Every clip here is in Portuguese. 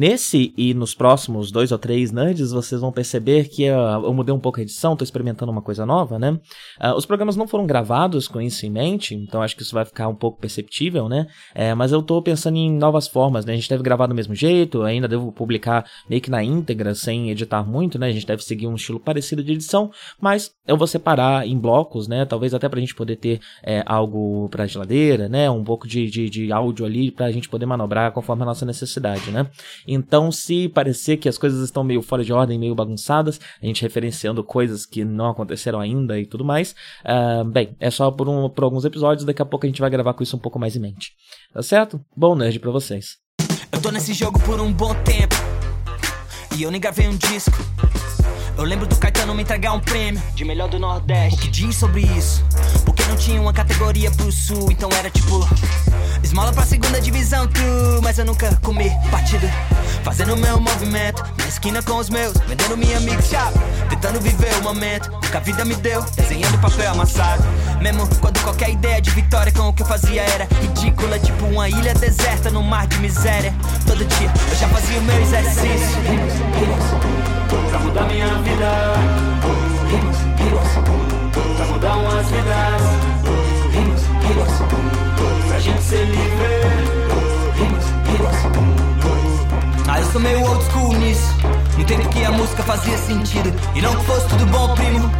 Nesse e nos próximos dois ou três nerds, vocês vão perceber que uh, eu mudei um pouco a edição, estou experimentando uma coisa nova, né? Uh, os programas não foram gravados com isso em mente, então acho que isso vai ficar um pouco perceptível, né? É, mas eu estou pensando em novas formas, né? A gente deve gravar do mesmo jeito, ainda devo publicar meio que na íntegra, sem editar muito, né? A gente deve seguir um estilo parecido de edição, mas eu vou separar em blocos, né? Talvez até para a gente poder ter é, algo para geladeira, né? Um pouco de, de, de áudio ali para a gente poder manobrar conforme a nossa necessidade, né? Então, se parecer que as coisas estão meio fora de ordem, meio bagunçadas, a gente referenciando coisas que não aconteceram ainda e tudo mais, uh, bem, é só por, um, por alguns episódios, daqui a pouco a gente vai gravar com isso um pouco mais em mente. Tá certo? Bom nerd pra vocês. Eu tô nesse jogo por um bom tempo e eu nem gravei um disco. Eu lembro do Caetano me entregar um prêmio de melhor do Nordeste. O que diz sobre isso? Não tinha uma categoria pro Sul, então era tipo esmola pra segunda divisão, tu. Mas eu nunca comi partida. Fazendo meu movimento na esquina com os meus, vendendo minha mixshop, tentando viver o momento que a vida me deu, desenhando papel amassado. Mesmo quando qualquer ideia de vitória com o que eu fazia era ridícula, tipo uma ilha deserta no mar de miséria. Todo dia eu já fazia o meu exercício pra mudar minha vida. Pra mudar umas vidas. I used to make old school knees. No tempo que a música fazia sentido. E não que fosse tudo bom, primo.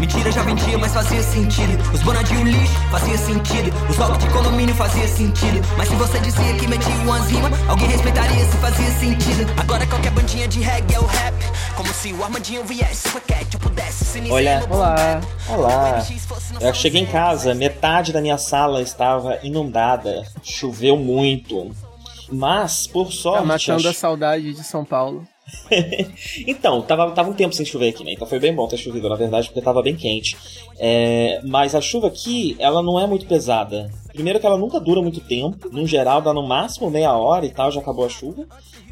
Mentira já vendia, mas fazia sentido. Os bonadinhos lixo fazia sentido. Os rock de condomínio fazia sentido. Mas se você dizia que metia umas rimas, alguém respeitaria se fazia sentido. Agora qualquer bandinha de reggae é o rap. Como se o Armandinho viesse com a eu pudesse se Olha, olá, olá. Eu cheguei em casa, metade da minha sala estava inundada. Choveu muito. Mas, por sorte. Tá matando acho... a saudade de São Paulo. então, tava, tava um tempo sem chover aqui, né? Então foi bem bom ter chovido, na verdade, porque tava bem quente. É, mas a chuva aqui, ela não é muito pesada. Primeiro que ela nunca dura muito tempo, no geral dá no máximo meia hora e tal, já acabou a chuva.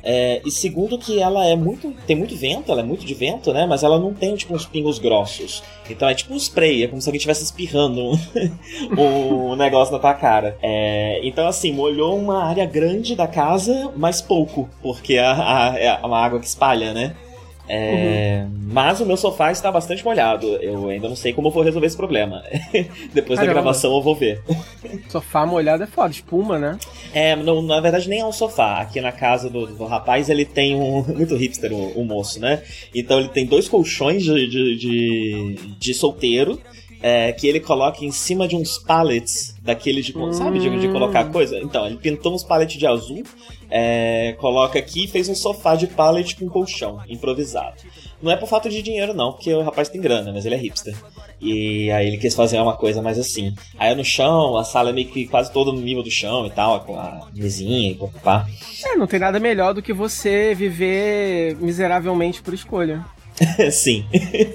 É, e segundo que ela é muito. tem muito vento, ela é muito de vento, né? Mas ela não tem tipo uns pingos grossos. Então é tipo um spray, é como se alguém estivesse espirrando o negócio na tua cara. É, então, assim, molhou uma área grande da casa, mas pouco, porque a, é uma água que espalha, né? É, uhum. Mas o meu sofá está bastante molhado. Eu ainda não sei como eu vou resolver esse problema. Depois Caramba. da gravação eu vou ver. Sofá molhado é foda, espuma, né? É, não, na verdade nem é um sofá. Aqui na casa do, do rapaz ele tem um. Muito hipster o, moço, né? Então ele tem dois colchões de, de, de, de solteiro. É, que ele coloca em cima de uns pallets daqueles de, hum. sabe, de, de, colocar coisa. Então, ele pintou uns pallets de azul, é, coloca aqui e fez um sofá de pallet com colchão, improvisado. Não é por falta de dinheiro, não, porque o rapaz tem grana, mas ele é hipster. E aí ele quis fazer uma coisa mais assim. Aí é no chão, a sala é meio que quase todo no nível do chão e tal, com a mesinha e pá. É, não tem nada melhor do que você viver miseravelmente por escolha. Sim.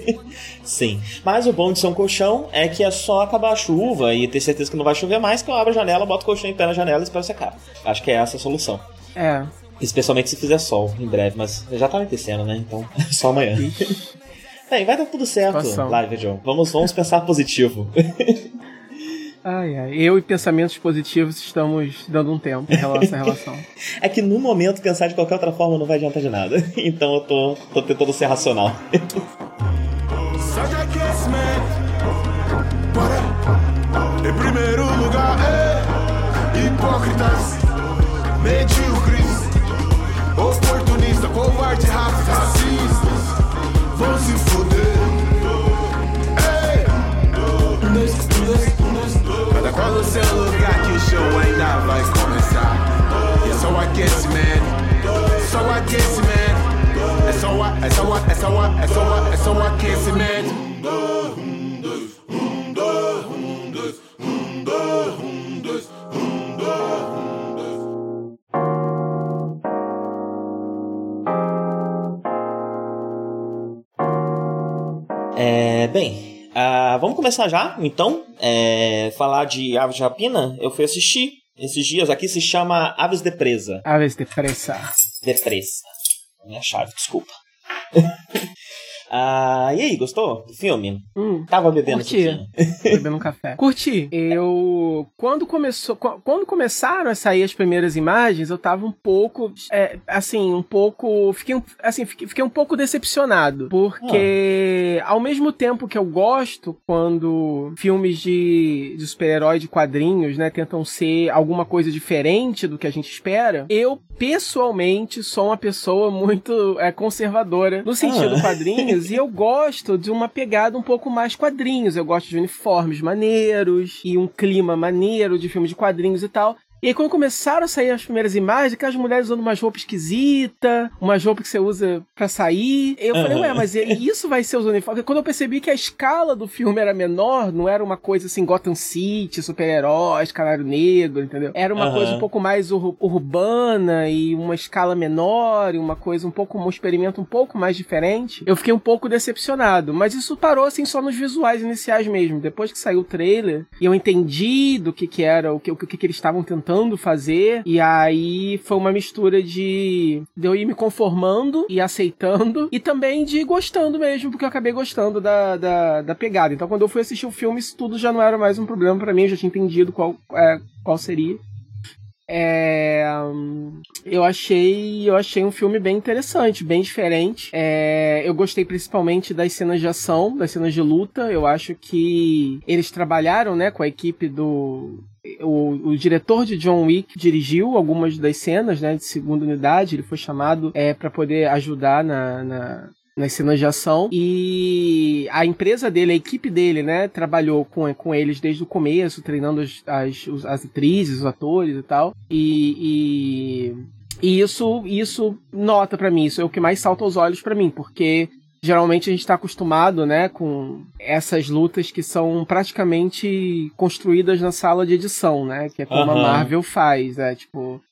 Sim. Mas o bom de ser um colchão é que é só acabar a chuva e ter certeza que não vai chover mais, que eu abro a janela, boto o colchão em pé na janela e espero secar. Acho que é essa a solução. É. Especialmente se fizer sol em breve, mas já tá anoitecendo, né? Então, só amanhã. Bem, vai dar tudo certo, Passão. Live, John. Vamos, vamos pensar positivo. Ai, ai. Eu e pensamentos positivos estamos dando um tempo em relação à relação. é que no momento pensar de qualquer outra forma não vai adiantar de nada. Então eu tô, tô tentando ser racional. em primeiro lugar, é hipócritas, medíocres, oportunistas, covardes, racistas, vão se foder. Ei. você é o lugar que o show ainda vai começar. É só aquecimento, só aquecimento. É só, é só, é só, é só, é só aquecimento. É, bem, uh, vamos começar já, então. É, falar de Aves de Rapina. Eu fui assistir esses dias. Aqui se chama Aves de Presa. Aves de Presa. De Presa. Minha chave, desculpa. Ah, e aí, gostou do filme? Hum, Tava bebendo curti. um bebendo um café. Curti. Eu quando começou, quando começaram a sair as primeiras imagens, eu tava um pouco, é, assim, um pouco, fiquei assim, fiquei, fiquei um pouco decepcionado, porque ah. ao mesmo tempo que eu gosto quando filmes de, de super-herói de quadrinhos, né, tentam ser alguma coisa diferente do que a gente espera, eu pessoalmente sou uma pessoa muito é, conservadora no sentido ah. quadrinhos e eu gosto de uma pegada um pouco mais quadrinhos. Eu gosto de uniformes maneiros e um clima maneiro de filme de quadrinhos e tal. E aí, quando começaram a sair as primeiras imagens, aquelas mulheres usando umas roupas esquisitas, umas roupas que você usa para sair, eu uhum. falei, ué, mas isso vai ser os uniformes? Quando eu percebi que a escala do filme era menor, não era uma coisa assim, Gotham City, super-heróis, Canário Negro, entendeu? Era uma uhum. coisa um pouco mais ur urbana e uma escala menor, e uma coisa um pouco, um experimento um pouco mais diferente. Eu fiquei um pouco decepcionado, mas isso parou assim só nos visuais iniciais mesmo. Depois que saiu o trailer, e eu entendi do que que era, o que, o que, que eles estavam tentando tentando fazer. E aí foi uma mistura de, de eu ir me conformando e aceitando. E também de gostando mesmo, porque eu acabei gostando da, da, da pegada. Então quando eu fui assistir o filme, isso tudo já não era mais um problema para mim. Eu já tinha entendido qual, é, qual seria. É, eu achei eu achei um filme bem interessante, bem diferente. É, eu gostei principalmente das cenas de ação, das cenas de luta. Eu acho que eles trabalharam, né, com a equipe do o, o, diretor de John Wick dirigiu algumas das cenas, né, de segunda unidade. Ele foi chamado é, para poder ajudar na, na, nas cenas de ação. E a empresa dele, a equipe dele, né, trabalhou com, com eles desde o começo, treinando as, as, as atrizes, os atores e tal. E, e, e isso, isso nota para mim, isso é o que mais salta aos olhos para mim, porque geralmente a gente está acostumado, né, com essas lutas que são praticamente construídas na sala de edição, né, que é como uhum. a Marvel faz, é tipo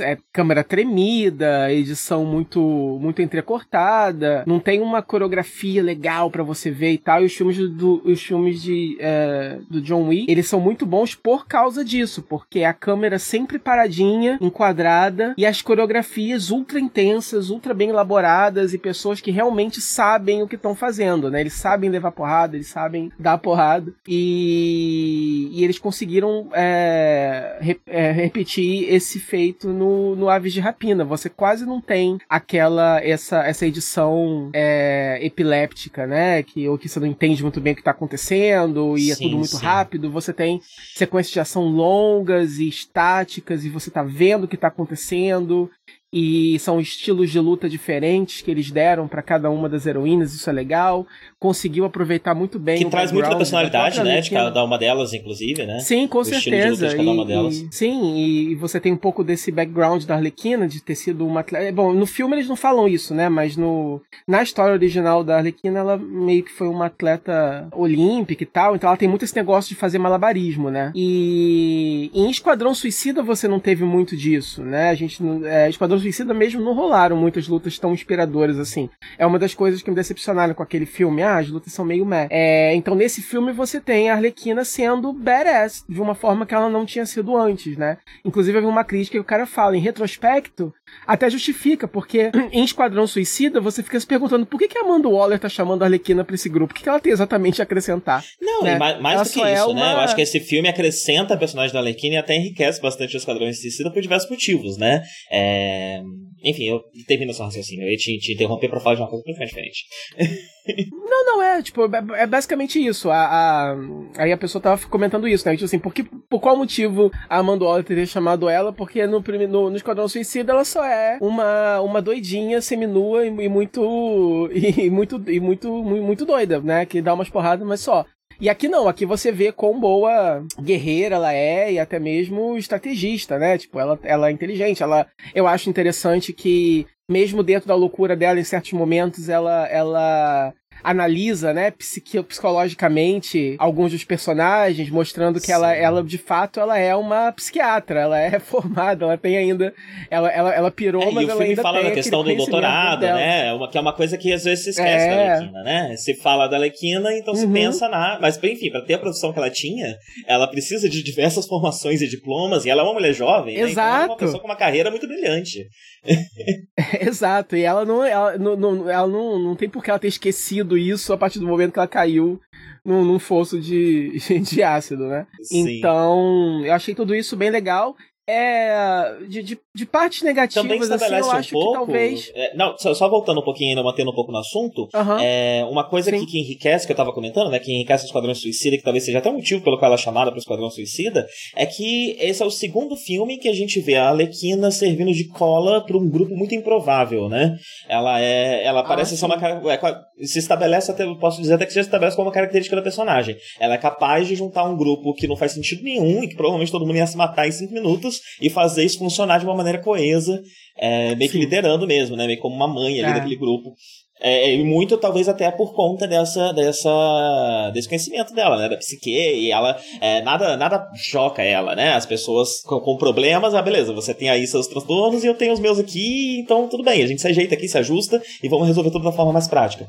é câmera tremida, edição muito muito entrecortada, não tem uma coreografia legal para você ver e tal. E os filmes do os filmes de é, do John Wick, eles são muito bons por causa disso, porque a câmera sempre paradinha, enquadrada e as coreografias ultra intensas, ultra bem elaboradas e pessoas que realmente sabem o que estão fazendo, né? Eles sabem levar porrada, eles sabem dar porrada e, e eles conseguiram é, re, é, repetir esse feito no, no Aves de Rapina. Você quase não tem aquela essa, essa edição é, epiléptica, né? Que, ou que você não entende muito bem o que está acontecendo e sim, é tudo muito sim. rápido. Você tem sequências de ação longas e estáticas e você está vendo o que está acontecendo e são estilos de luta diferentes que eles deram para cada uma das heroínas, isso é legal. Conseguiu aproveitar muito bem. Que traz muito da personalidade, né? De cada uma delas, inclusive, né? Sim, com o certeza. De cada uma delas. E, sim, e você tem um pouco desse background da Arlequina, de ter sido uma atleta. Bom, no filme eles não falam isso, né? Mas no, na história original da Arlequina, ela meio que foi uma atleta olímpica e tal. Então ela tem muito esse negócio de fazer malabarismo, né? E em Esquadrão Suicida você não teve muito disso, né? A gente. É, Esquadrão Suicida mesmo não rolaram muitas lutas tão inspiradoras assim. É uma das coisas que me decepcionaram com aquele filme. Ah, as lutas são meio meh. É, então nesse filme você tem a Arlequina sendo badass, de uma forma que ela não tinha sido antes, né? Inclusive havia uma crítica que o cara fala, em retrospecto, até justifica, porque em Esquadrão Suicida você fica se perguntando por que, que a Amanda Waller tá chamando a Arlequina pra esse grupo? O que, que ela tem exatamente a acrescentar? Não, né? mais, mais do que é isso, é uma... né? Eu acho que esse filme acrescenta a personagem da Arlequina e até enriquece bastante o Esquadrão Suicida por diversos motivos, né? É... Enfim, eu termino esse raciocínio. Eu ia te, te interromper pra falar de uma coisa completamente diferente. não, não, é, tipo, é, é basicamente isso. A, a, aí a pessoa tava comentando isso, né? Tipo assim, por, que, por qual motivo a Amanda Waller teria chamado ela? Porque no, no, no Esquadrão Suicida ela só é uma, uma doidinha seminua e, e muito. E, muito, e muito, muito doida, né? Que dá umas porradas, mas só. E aqui não, aqui você vê quão boa guerreira ela é e até mesmo estrategista, né? Tipo, ela, ela é inteligente. Ela, eu acho interessante que mesmo dentro da loucura dela, em certos momentos, ela, ela analisa, né, psiqui psicologicamente alguns dos personagens, mostrando que ela, ela, de fato, ela é uma psiquiatra, ela é formada, ela tem ainda, ela, ela, ela pirou, é, mas e o ela filme fala da questão do doutorado, dela. né, uma, que é uma coisa que às vezes se esquece É. da Alequina, né, se fala da Alequina, então se Uhum. pensa na, mas enfim, pra ter a profissão que ela tinha, ela precisa de diversas formações e diplomas, e ela é uma mulher jovem, né, então ela é uma Exato. pessoa com uma carreira muito brilhante. Exato, e ela não, ela, não, não, ela não, não tem por que ela ter esquecido isso a partir do momento que ela caiu num, num fosso de, de ácido, né? Sim. Então, eu achei tudo isso bem legal. É, de, de, de partes Também negativas, assim, estabelece eu um acho pouco. que talvez. é, não, só, só voltando um pouquinho, ainda mantendo um pouco no assunto. É, uma coisa Sim. que, que enriquece, que eu tava comentando, né? Que enriquece o Esquadrão Suicida, que talvez seja até um motivo pelo qual ela é chamada para o Esquadrão Suicida, é que esse é o segundo filme que a gente vê a Alequina servindo de cola para um grupo muito improvável, né? Ela é. Ela parece ser uma. É, se estabelece até. eu Posso dizer até que se estabelece como uma característica da personagem. Ela é capaz de juntar um grupo que não faz sentido nenhum e que provavelmente todo mundo ia se matar em cinco minutos e fazer isso funcionar de uma maneira coesa, é, meio que Sim. liderando mesmo, né? Meio como uma mãe ali É. daquele grupo. É, e muito talvez até por conta dessa, dessa desse conhecimento dela, né, da psique, e ela é, nada nada choca ela, né? As pessoas com, com problemas, ah, beleza, você tem aí seus transtornos e eu tenho os meus aqui, então tudo bem, a gente se ajeita aqui, se ajusta e vamos resolver tudo da forma mais prática.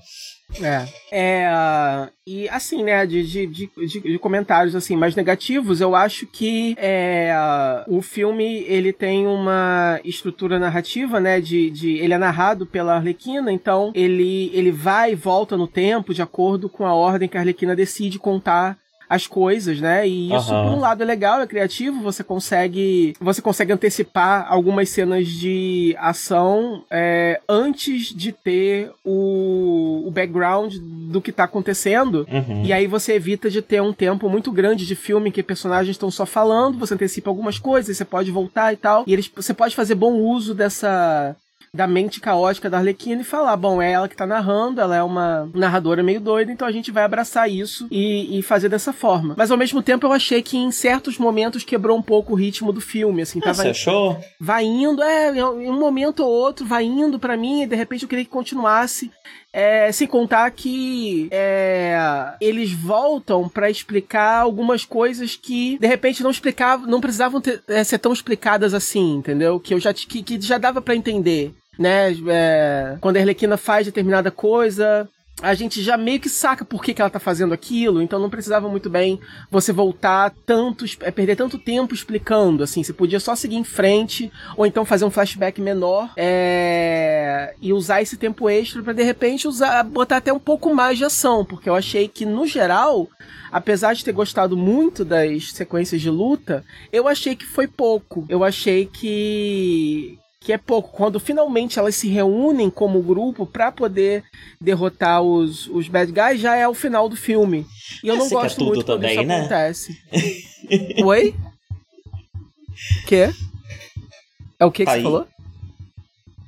É. É, e assim, né, de, de, de, de- comentários assim mais negativos, eu acho que é, o filme ele tem uma estrutura narrativa, né, de, de ele é narrado pela Arlequina, então ele ele vai e volta no tempo de acordo com a ordem que a Arlequina decide contar as coisas, né? E isso, Aham. por um lado, é legal, é criativo, você consegue. Você consegue antecipar algumas cenas de ação é, antes de ter o, o background do que tá acontecendo. Uhum. E aí você evita de ter um tempo muito grande de filme em que personagens estão só falando, você antecipa algumas coisas, você pode voltar e tal. E eles, você pode fazer bom uso dessa da mente caótica da Arlequina e falar, bom, é ela que tá narrando, ela é uma narradora meio doida, então a gente vai abraçar isso e, e fazer dessa forma. Mas ao mesmo tempo eu achei que em certos momentos quebrou um pouco o ritmo do filme, assim, Ah, tava você achou? vai indo, é, em um momento ou outro vai indo pra mim e de repente eu queria que continuasse. É, sem contar que é, eles voltam pra explicar algumas coisas que de repente não explicavam, não precisavam ter- é, ser tão explicadas assim, entendeu? Que eu já que, que já dava pra entender, né? É, quando a Arlequina faz determinada coisa, a gente já meio que saca por que, que ela tá fazendo aquilo, então não precisava muito bem você voltar tanto, é, perder tanto tempo explicando, assim, você podia só seguir em frente, ou então fazer um flashback menor, é, e usar esse tempo extra pra de repente usar, botar até um pouco mais de ação, porque eu achei que no geral, apesar de ter gostado muito das sequências de luta, eu achei que foi pouco, eu achei que que é pouco. Quando finalmente elas se reúnem como grupo pra poder derrotar os, os bad guys, já é o final do filme. E eu não você gosto muito quando também, isso né? acontece. Oi? Quê? É o que, que Tá você aí. falou?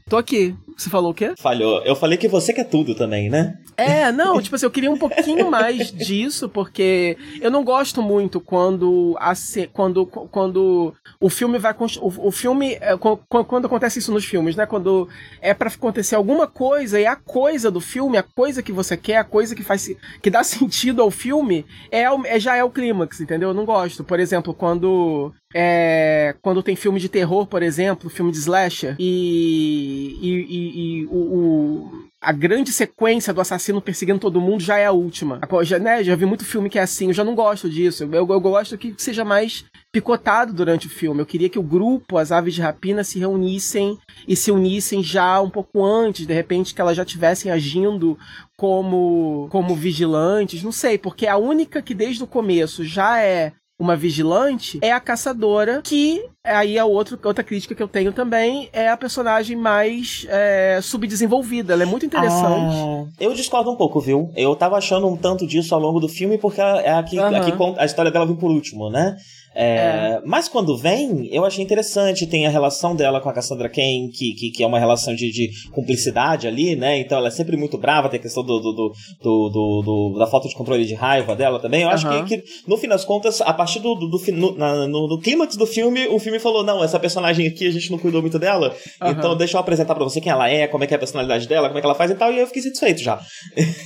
Tô aqui. Você falou o quê? Falhou. Eu falei que você quer tudo também, né? É, não, tipo assim, eu queria um pouquinho mais disso, porque eu não gosto muito quando a quando, quando o filme vai o, o filme é, qu- qu- quando acontece isso nos filmes, né? Quando é pra acontecer alguma coisa e a coisa do filme, a coisa que você quer, a coisa que faz que dá sentido ao filme é, é já é o clímax, entendeu? Eu não gosto. Por exemplo, quando é, quando tem filme de terror, por exemplo, filme de slasher, e, e, e- e o, o- a grande sequência do assassino perseguindo todo mundo já é a última. Já, né, já vi muito filme que é assim, eu já não gosto disso. Eu, eu, eu gosto que seja mais picotado durante o filme. Eu queria que o grupo, as aves de rapina, se reunissem e se unissem já um pouco antes, de repente que elas já estivessem agindo como, como vigilantes, não sei, porque a única que desde o começo já é uma vigilante é a caçadora, que aí é outro, outra crítica que eu tenho também, é a personagem mais é, subdesenvolvida. Ela é muito interessante. Ah, eu discordo um pouco, viu? Eu tava achando um tanto disso ao longo do filme, porque é aqui conta- a história dela vem por último, né? É, é. Mas quando vem, eu achei interessante. Tem a relação dela com a Cassandra Cain, que, que, que é uma relação de, de, cumplicidade ali, né? Então ela é sempre muito brava, tem a questão do, do, do, do, da falta de controle de raiva dela também. Eu acho que, que, no fim das contas, a partir do, do, do no, na, no, no clímax do filme, o filme falou: não, essa personagem aqui a gente não cuidou muito dela, então deixa eu apresentar pra você quem ela é, como é que é a personalidade dela, como é que ela faz e tal, e eu fiquei satisfeito já.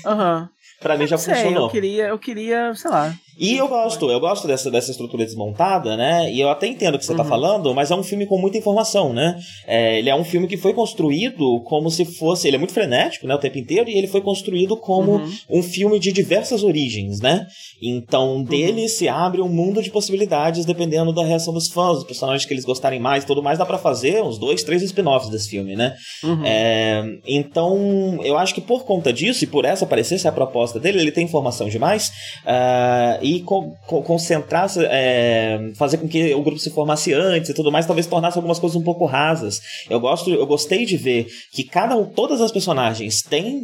Aham. Pra mim já sei, funcionou. Eu queria, eu queria, sei lá. E eu gosto, eu gosto dessa, dessa estrutura desmontada, né? E eu até entendo o que você tá uhum. falando, mas é um filme com muita informação, né? É, ele é um filme que foi construído como se fosse. Ele é muito frenético, né? O tempo inteiro, e ele foi construído como uhum. um filme de diversas origens, né? Então, uhum. dele uhum. se abre um mundo de possibilidades dependendo da reação dos fãs, dos personagens que eles gostarem mais tudo mais. Dá para fazer uns dois, três spin-offs desse filme, né? Uhum. É, então, eu acho que por conta disso, e por essa parecer ser a proposta dele, ele tem informação demais. Uh, e co co concentrar, é, fazer com que o grupo se formasse antes e tudo mais, talvez tornasse algumas coisas um pouco rasas. Eu gosto, eu gostei de ver que cada todas as personagens têm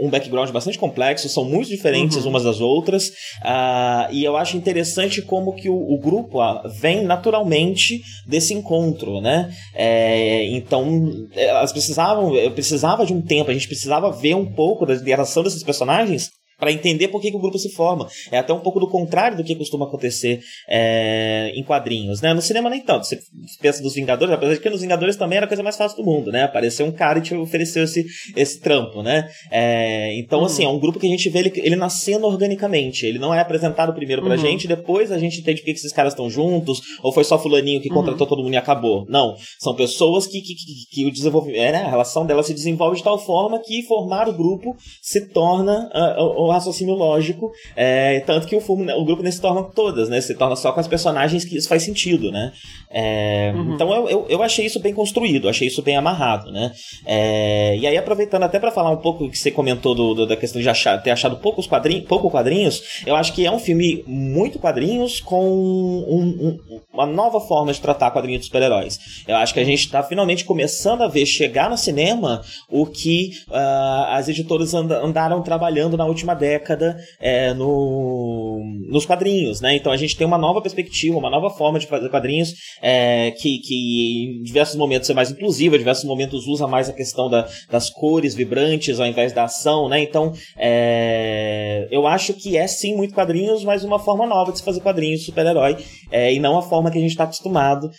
um background bastante complexo, são muito diferentes uhum. umas das outras, uh, e eu acho interessante como que o, o grupo uh, vem naturalmente desse encontro, né? É, então, elas precisavam, eu precisava de um tempo, a gente precisava ver um pouco da interação desses personagens para entender por que, que, o grupo se forma. É até um pouco do contrário do que costuma acontecer é, em quadrinhos, né? No cinema nem tanto. Você pensa dos Vingadores, apesar de que nos Vingadores também era a coisa mais fácil do mundo, né? Apareceu um cara e te ofereceu esse, esse trampo, né? É, então, uhum. assim, é um grupo que a gente vê ele, ele nascendo organicamente. Ele não é apresentado primeiro pra uhum. gente, depois a gente entende por que, que esses caras estão juntos, ou foi só fulaninho que contratou uhum. todo mundo e acabou. Não. São pessoas que, que, que, que o desenvolvimento, é, né? a relação delas se desenvolve de tal forma que formar o grupo se torna uh, o raciocínio lógico, é, tanto que o, filme, o grupo nem se torna todas, né? Se torna só com as personagens que isso faz sentido, né? É, uhum. Então eu, eu, eu, achei isso bem construído, achei isso bem amarrado, né? É, e aí, aproveitando até para falar um pouco que você comentou do, do, da questão de achar, ter achado poucos quadrinhos, pouco quadrinhos, eu acho que é um filme muito quadrinhos com um, um, uma nova forma de tratar quadrinhos de super-heróis. Eu acho que a gente está finalmente começando a ver chegar no cinema o que uh, as editoras and, andaram trabalhando na última década é, no, nos quadrinhos, né? Então a gente tem uma nova perspectiva, uma nova forma de fazer quadrinhos é, que, que em diversos momentos é mais inclusiva, em diversos momentos usa mais a questão da, das cores vibrantes ao invés da ação, né? Então é, eu acho que é sim muito quadrinhos, mas uma forma nova de se fazer quadrinhos super-herói é, e não a forma que a gente está acostumado.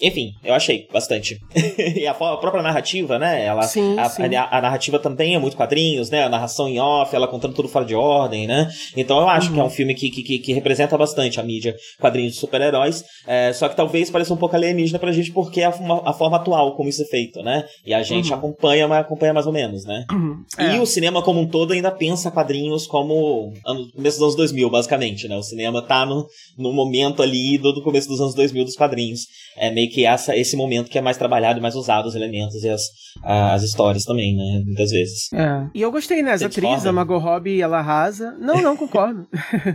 Enfim, eu achei bastante. e a, a, própria narrativa, né? Ela, sim, a, sim. A, a, narrativa também é muito quadrinhos, né? A narração em off, ela contando tudo fora de ordem, né? Então eu acho uhum. que é um uhum. filme que, que, que, representa bastante a mídia quadrinhos de super-heróis. É, só que talvez pareça um pouco alienígena pra gente porque é a, forma atual como isso é feito, né? E a gente uhum. acompanha, mas acompanha mais ou menos, né? Uhum. É. E o cinema como um todo ainda pensa quadrinhos como no começo dos anos 2000, basicamente, né? O cinema tá no, no momento ali do, do começo dos anos 2000 dos quadrinhos. É meio que essa, esse momento que é mais trabalhado, mais usado os elementos e as, as histórias também, né? Muitas vezes. É. E eu gostei, né? As atrizes, a Margot Robbie, ela arrasa. Não, não, concordo.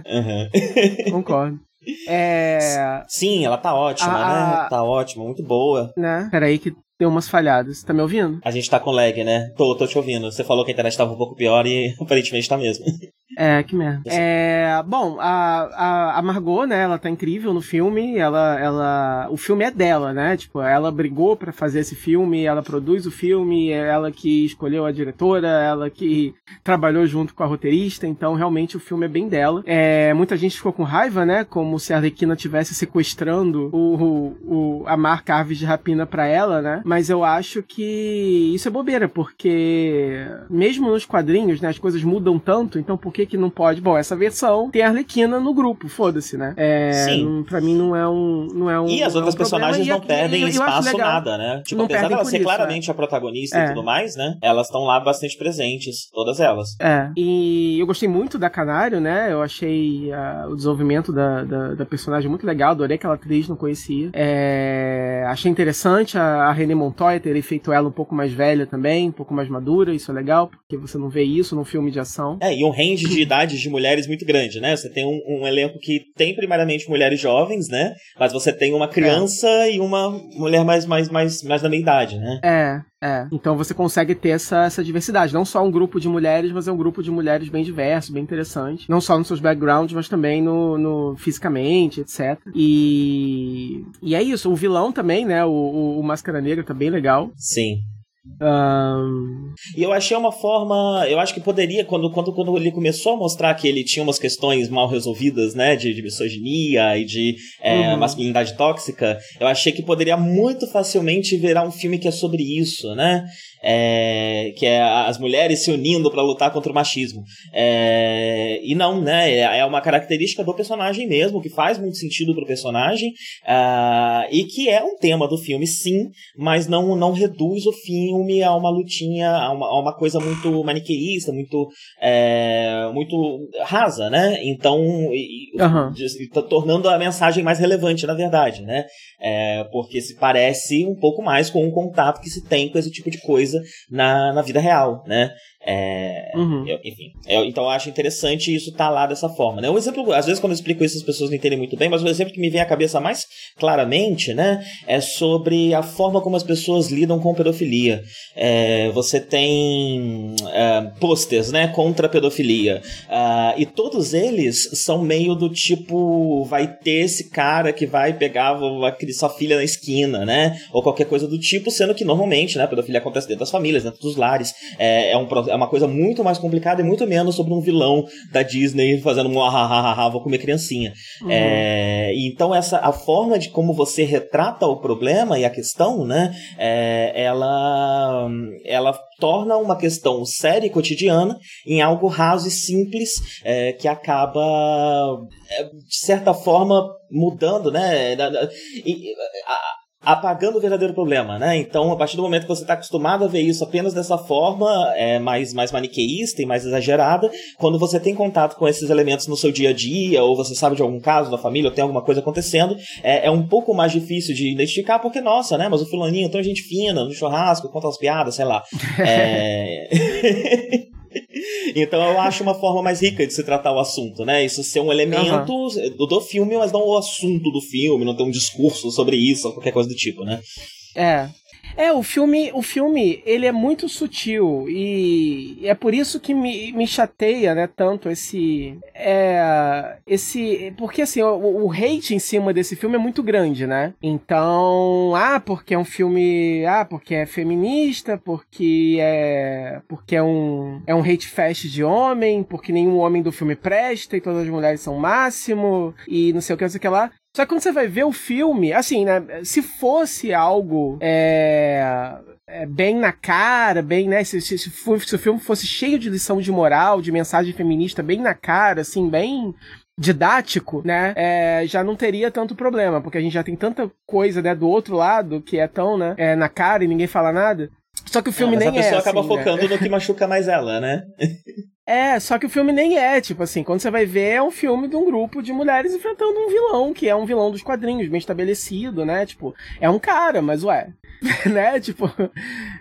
uhum. concordo. É... Sim, ela tá ótima, a, né? Tá ótima, muito boa. Né? Peraí que deu umas falhadas. Tá me ouvindo? A gente tá com lag, né? Tô, tô te ouvindo. Você falou que a internet tava um pouco pior e aparentemente tá mesmo. É, que merda. É, bom, a, a, a, Margot, né, ela tá incrível no filme, ela, ela, o filme é dela, né, tipo, ela brigou para fazer esse filme, ela produz o filme, é ela que escolheu a diretora, ela que trabalhou junto com a roteirista, então realmente o filme é bem dela. É, muita gente ficou com raiva, né, como se a Arlequina tivesse sequestrando o, o, o a marca Aves de Rapina pra ela, né, mas eu acho que isso é bobeira, porque mesmo nos quadrinhos, né, as coisas mudam tanto, então por que que, que não pode? Bom, essa versão tem a Arlequina no grupo, foda-se, né? É, Sim. pra mim não é um. Não é um e as outras é um personagens não perdem eu, eu espaço nada, né? Tipo, não apesar dela ser isso, claramente é. a protagonista é. e tudo mais, né? Elas estão lá bastante presentes, todas elas. É. E eu gostei muito da Canário, né? Eu achei uh, o desenvolvimento da, da, da, personagem muito legal, adorei aquela atriz, não conhecia. É, achei interessante a, a René Montoya ter feito ela um pouco mais velha também, um pouco mais madura, isso é legal, porque você não vê isso num filme de ação. É, e um range de idades de mulheres muito grande, né? Você tem um, um, elenco que tem primariamente mulheres jovens, né? Mas você tem uma criança é. e uma mulher mais, mais, mais, mais da meia idade, né? É, é. Então você consegue ter essa, essa diversidade. Não só um grupo de mulheres, mas é um grupo de mulheres bem diverso, bem interessante. Não só nos seus backgrounds, mas também no, no fisicamente, etc. E, e é isso. O vilão também, né? O, o, o Máscara Negra tá bem legal. Sim. Um... E eu achei uma forma. Eu acho que poderia, quando, quando, quando ele começou a mostrar que ele tinha umas questões mal resolvidas, né? De, de misoginia e de é, uhum. masculinidade tóxica, eu achei que poderia muito facilmente virar um filme que é sobre isso, né? É, que é as mulheres se unindo para lutar contra o machismo. É, e não, né? É, é uma característica do personagem mesmo, que faz muito sentido pro personagem, uh, e que é um tema do filme, sim, mas não, não reduz o filme a uma lutinha, a uma, a uma coisa muito maniqueísta, muito, é, muito rasa, né? Então, uhum. tornando a mensagem mais relevante, na verdade, né? É, porque se parece um pouco mais com o contato que se tem com esse tipo de coisa na, na vida real, né? É, uhum. eu, enfim, eu, então eu acho interessante isso estar tá lá dessa forma, né? Um exemplo, às vezes quando eu explico isso as pessoas não entendem muito bem, mas um exemplo que me vem à cabeça mais claramente, né, é sobre a forma como as pessoas lidam com pedofilia. É, você tem é, posters, né, contra a pedofilia, uh, e todos eles são meio do tipo, vai ter esse cara que vai pegar aquele sua filha na esquina, né, ou qualquer coisa do tipo, sendo que normalmente, né, a pedofilia acontece dentro das famílias, dentro dos lares, é, é um é uma coisa muito mais complicada e muito menos sobre um vilão da Disney fazendo um ah, vou comer criancinha. Uhum. É, então essa a forma de como você retrata o problema e a questão, né, é, ela ela torna uma questão séria e cotidiana em algo raso e simples é, que acaba é, de certa forma mudando, né? E, a, apagando o verdadeiro problema, né? Então, a partir do momento que você está acostumado a ver isso apenas dessa forma, é, mais, mais maniqueísta e mais exagerada, quando você tem contato com esses elementos no seu dia a dia, ou você sabe de algum caso da família, ou tem alguma coisa acontecendo, é, é um pouco mais difícil de identificar, porque, nossa, né? Mas o fulaninho tem gente fina no churrasco, conta as piadas, sei lá. É... então eu acho uma forma mais rica de se tratar o assunto, né? Isso ser um elemento uhum. do, do filme, mas não o assunto do filme, não ter um discurso sobre isso ou qualquer coisa do tipo, né? É, é, o filme, o filme, ele é muito sutil e é por isso que me, me chateia, né, tanto esse é esse, porque assim, o, o hate em cima desse filme é muito grande, né? Então, ah, porque é um filme, ah, porque é feminista, porque é porque é um é um hate fest de homem, porque nenhum homem do filme presta e todas as mulheres são máximo e não sei o que, não sei o que lá. Só que quando você vai ver o filme, assim, né? Se fosse algo. É, é, bem na cara, bem, né? Se, se, se, se, o filme fosse cheio de lição de moral, de mensagem feminista, bem na cara, assim, bem didático, né? É, já não teria tanto problema, porque a gente já tem tanta coisa, né, do outro lado que é tão, né, é, na cara e ninguém fala nada. Só que o filme é, nem é. A pessoa é acaba assim, focando né? no que machuca mais ela, né? É, só que o filme nem é, tipo assim, quando você vai ver, é um filme de um grupo de mulheres enfrentando um vilão, que é um vilão dos quadrinhos, bem estabelecido, né? Tipo, é um cara, mas ué, né? Tipo,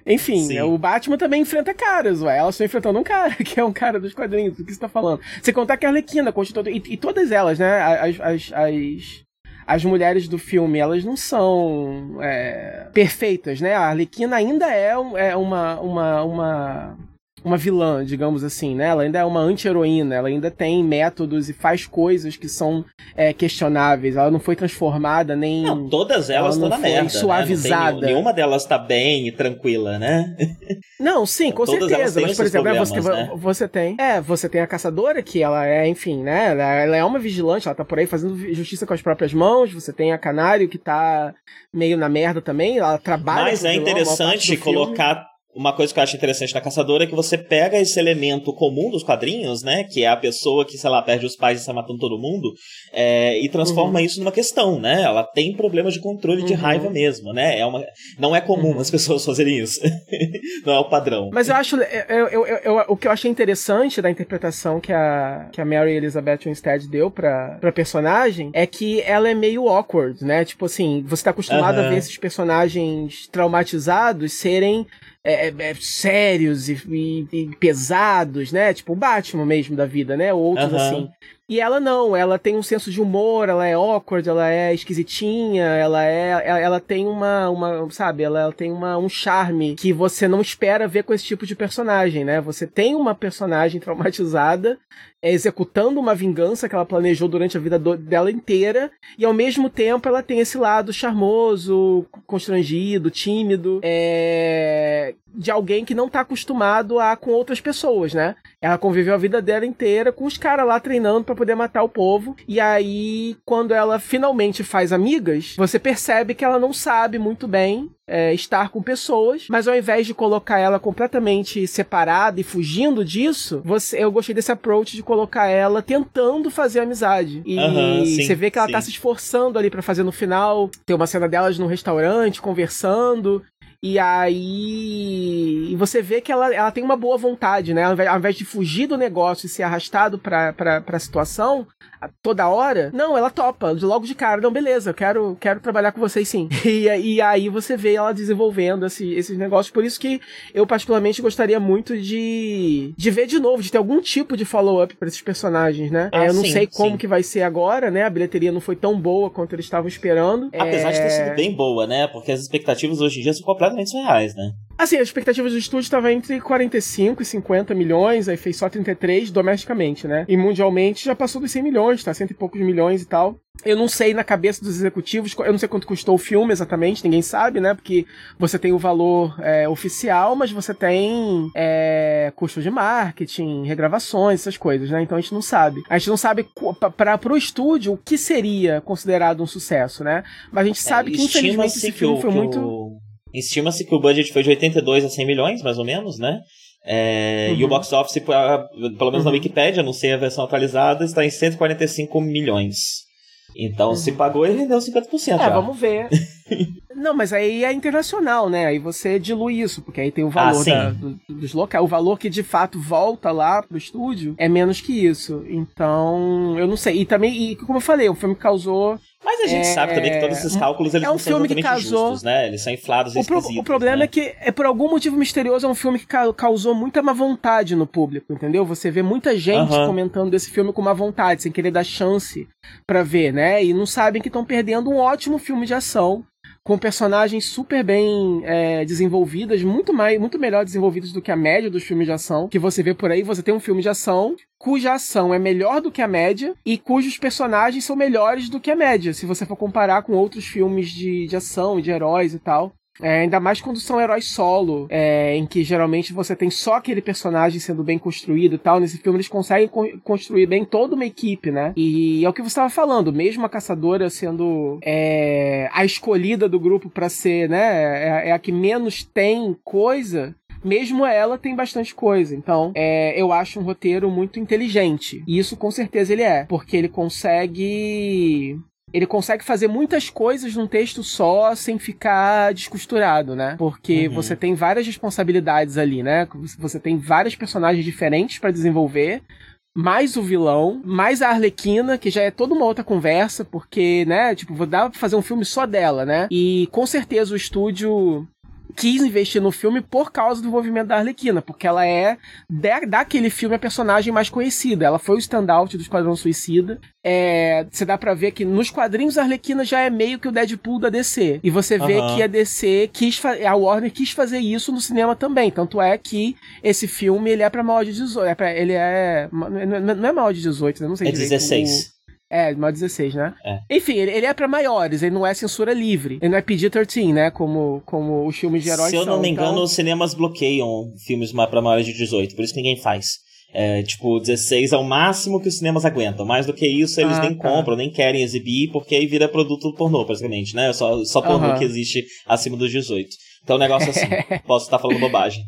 enfim, Sim. o Batman também enfrenta caras, ué. Elas estão enfrentando um cara, que é um cara dos quadrinhos, do que você tá falando. Você contar que a Arlequina, e, e todas elas, né? As, as, as, as mulheres do filme, elas não são é, perfeitas, né? A Arlequina ainda é, é uma, uma, uma uma vilã, digamos assim, né? Ela ainda é uma anti-heroína, ela ainda tem métodos e faz coisas que são é, questionáveis. Ela não foi transformada nem. Não, todas elas estão na merda. Suavizada. Né? nenhuma delas tá bem e tranquila, né? Não, sim, com todas certeza. Mas, por exemplo, você, né? você tem. É, você tem a caçadora, que ela é, enfim, né? Ela, é uma vigilante, ela tá por aí fazendo justiça com as próprias mãos. Você tem a Canário, que tá meio na merda também. Ela trabalha. Mas é interessante colocar uma coisa que eu acho interessante na Caçadora é que você pega esse elemento comum dos quadrinhos, né? Que é a pessoa que, sei lá, perde os pais e sai matando todo mundo, é, e transforma uhum. isso numa questão, né? Ela tem problemas de controle uhum. de raiva mesmo, né? É uma, não é comum uhum. as pessoas fazerem isso. não é o padrão. Mas eu acho. Eu, eu, eu, o que eu achei interessante da interpretação que a, que a Mary Elizabeth Winstead deu pra, pra personagem é que ela é meio awkward, né? Tipo assim, você tá acostumado a ver esses personagens traumatizados serem é, é, é sérios e, e, e, pesados, né? Tipo o Batman mesmo da vida, né? Ou outros uhum. assim. E ela não, ela tem um senso de humor, ela é awkward, ela é esquisitinha, ela é. Ela, ela tem uma, uma. Sabe, ela, ela, tem uma, um charme que você não espera ver com esse tipo de personagem, né? Você tem uma personagem traumatizada executando uma vingança que ela planejou durante a vida do, dela inteira, e ao mesmo tempo ela tem esse lado charmoso, constrangido, tímido, é, de alguém que não tá acostumado a com outras pessoas, né? Ela conviveu a vida dela inteira com os caras lá treinando para poder matar o povo, e aí quando ela finalmente faz amigas, você percebe que ela não sabe muito bem é, estar com pessoas, mas ao invés de colocar ela completamente separada e fugindo disso, você, eu gostei desse approach de colocar ela tentando fazer amizade. E uhum, sim, você vê que ela tá sim. tá se esforçando ali para fazer no final. Tem uma cena delas no restaurante conversando. E aí. E você vê que ela, ela tem uma boa vontade, né? Ao invés, ao invés de fugir do negócio e ser arrastado pra, pra, pra situação toda hora, não, ela topa, logo de cara, não, beleza, eu quero, quero trabalhar com vocês sim. E, e aí você vê ela desenvolvendo esse, esses negócios. Por isso que eu, particularmente, gostaria muito de, de ver de novo, de ter algum tipo de follow-up para esses personagens, né? Ah, é, eu não sim, sei como sim. que vai ser agora, né? A bilheteria não foi tão boa quanto eles estavam esperando. Apesar é... de ter sido é. bem boa, né? Porque as expectativas hoje em dia são completamente completamente surreais, né? Assim, as expectativas do estúdio estavam entre 45 e 50 milhões, aí fez só 33 domesticamente, né? E mundialmente já passou dos 100 milhões, tá? Cento e poucos milhões e tal. Eu não sei na cabeça dos executivos, eu não sei quanto custou o filme exatamente, ninguém sabe, né? Porque você tem o valor é, oficial, mas você tem é, custo de marketing, regravações, essas coisas, né? Então a gente não sabe. A gente não sabe para pro estúdio o que seria considerado um sucesso, né? Mas a gente é, sabe é, que infelizmente esse filme foi muito. Estima-se que o budget foi de 82 a 100 milhões, mais ou menos, né? É, uhum. E o box office, pelo menos uhum. na Wikipedia, não sei a versão atualizada, está em 145 milhões. Então, uhum. se pagou, ele vendeu 50%. É, já. vamos ver. Não, mas aí é internacional, né? Aí você dilui isso, porque aí tem o valor ah, da, do, dos locais. O valor que de fato volta lá pro estúdio é menos que isso. Então, eu não sei. E também, e como eu falei, o filme causou mas a gente é... sabe também que todos esses cálculos eles é um não são filme que causou... justos, né? Eles são inflados e o, pro... o problema né? é que, é por algum motivo misterioso, é um filme que causou muita má vontade no público, entendeu? Você vê muita gente uh -huh. comentando desse filme com má vontade, sem querer dar chance para ver, né? E não sabem que estão perdendo um ótimo filme de ação com personagens super bem é, desenvolvidas, muito mais, muito melhor desenvolvidas do que a média dos filmes de ação que você vê por aí. Você tem um filme de ação cuja ação é melhor do que a média e cujos personagens são melhores do que a média, se você for comparar com outros filmes de, de ação e de heróis e tal. É, ainda mais quando são heróis solo, é, em que geralmente você tem só aquele personagem sendo bem construído e tal. Nesse filme eles conseguem co construir bem toda uma equipe, né? E é o que você estava falando, mesmo a caçadora sendo é, a escolhida do grupo para ser, né? É, é a que menos tem coisa mesmo ela tem bastante coisa. Então, é, eu acho um roteiro muito inteligente. E isso com certeza ele é, porque ele consegue ele consegue fazer muitas coisas num texto só sem ficar descosturado, né? Porque uhum. você tem várias responsabilidades ali, né? Você tem vários personagens diferentes para desenvolver mais o vilão, mais a Arlequina, que já é toda uma outra conversa, porque, né, tipo, vou dar pra fazer um filme só dela, né? E com certeza o estúdio quis investir no filme por causa do envolvimento da Arlequina, porque ela é daquele filme a personagem mais conhecida. Ela foi o standout do Esquadrão Suicida. É, você dá para ver que nos quadrinhos a Arlequina já é meio que o Deadpool da DC. E você vê uhum. que a DC quis a Warner quis fazer isso no cinema também. Tanto é que esse filme ele é para maior de 18, é pra, ele é não é maior de 18, né? não sei é direito. 16. É, maior 16, né? É. Enfim, ele, ele é para maiores, ele não é censura livre. Ele não é PG-13, né? Como, como os filmes de heróis Se eu não me engano, então... os cinemas bloqueiam filmes para maiores de 18, por isso ninguém faz. É, tipo, 16 é o máximo que os cinemas aguentam. Mais do que isso, eles ah, nem tá. compram, nem querem exibir, porque aí vira produto pornô, praticamente, né? Só, só pornô uhum. que existe acima dos 18. Então o negócio é assim, posso estar falando bobagem.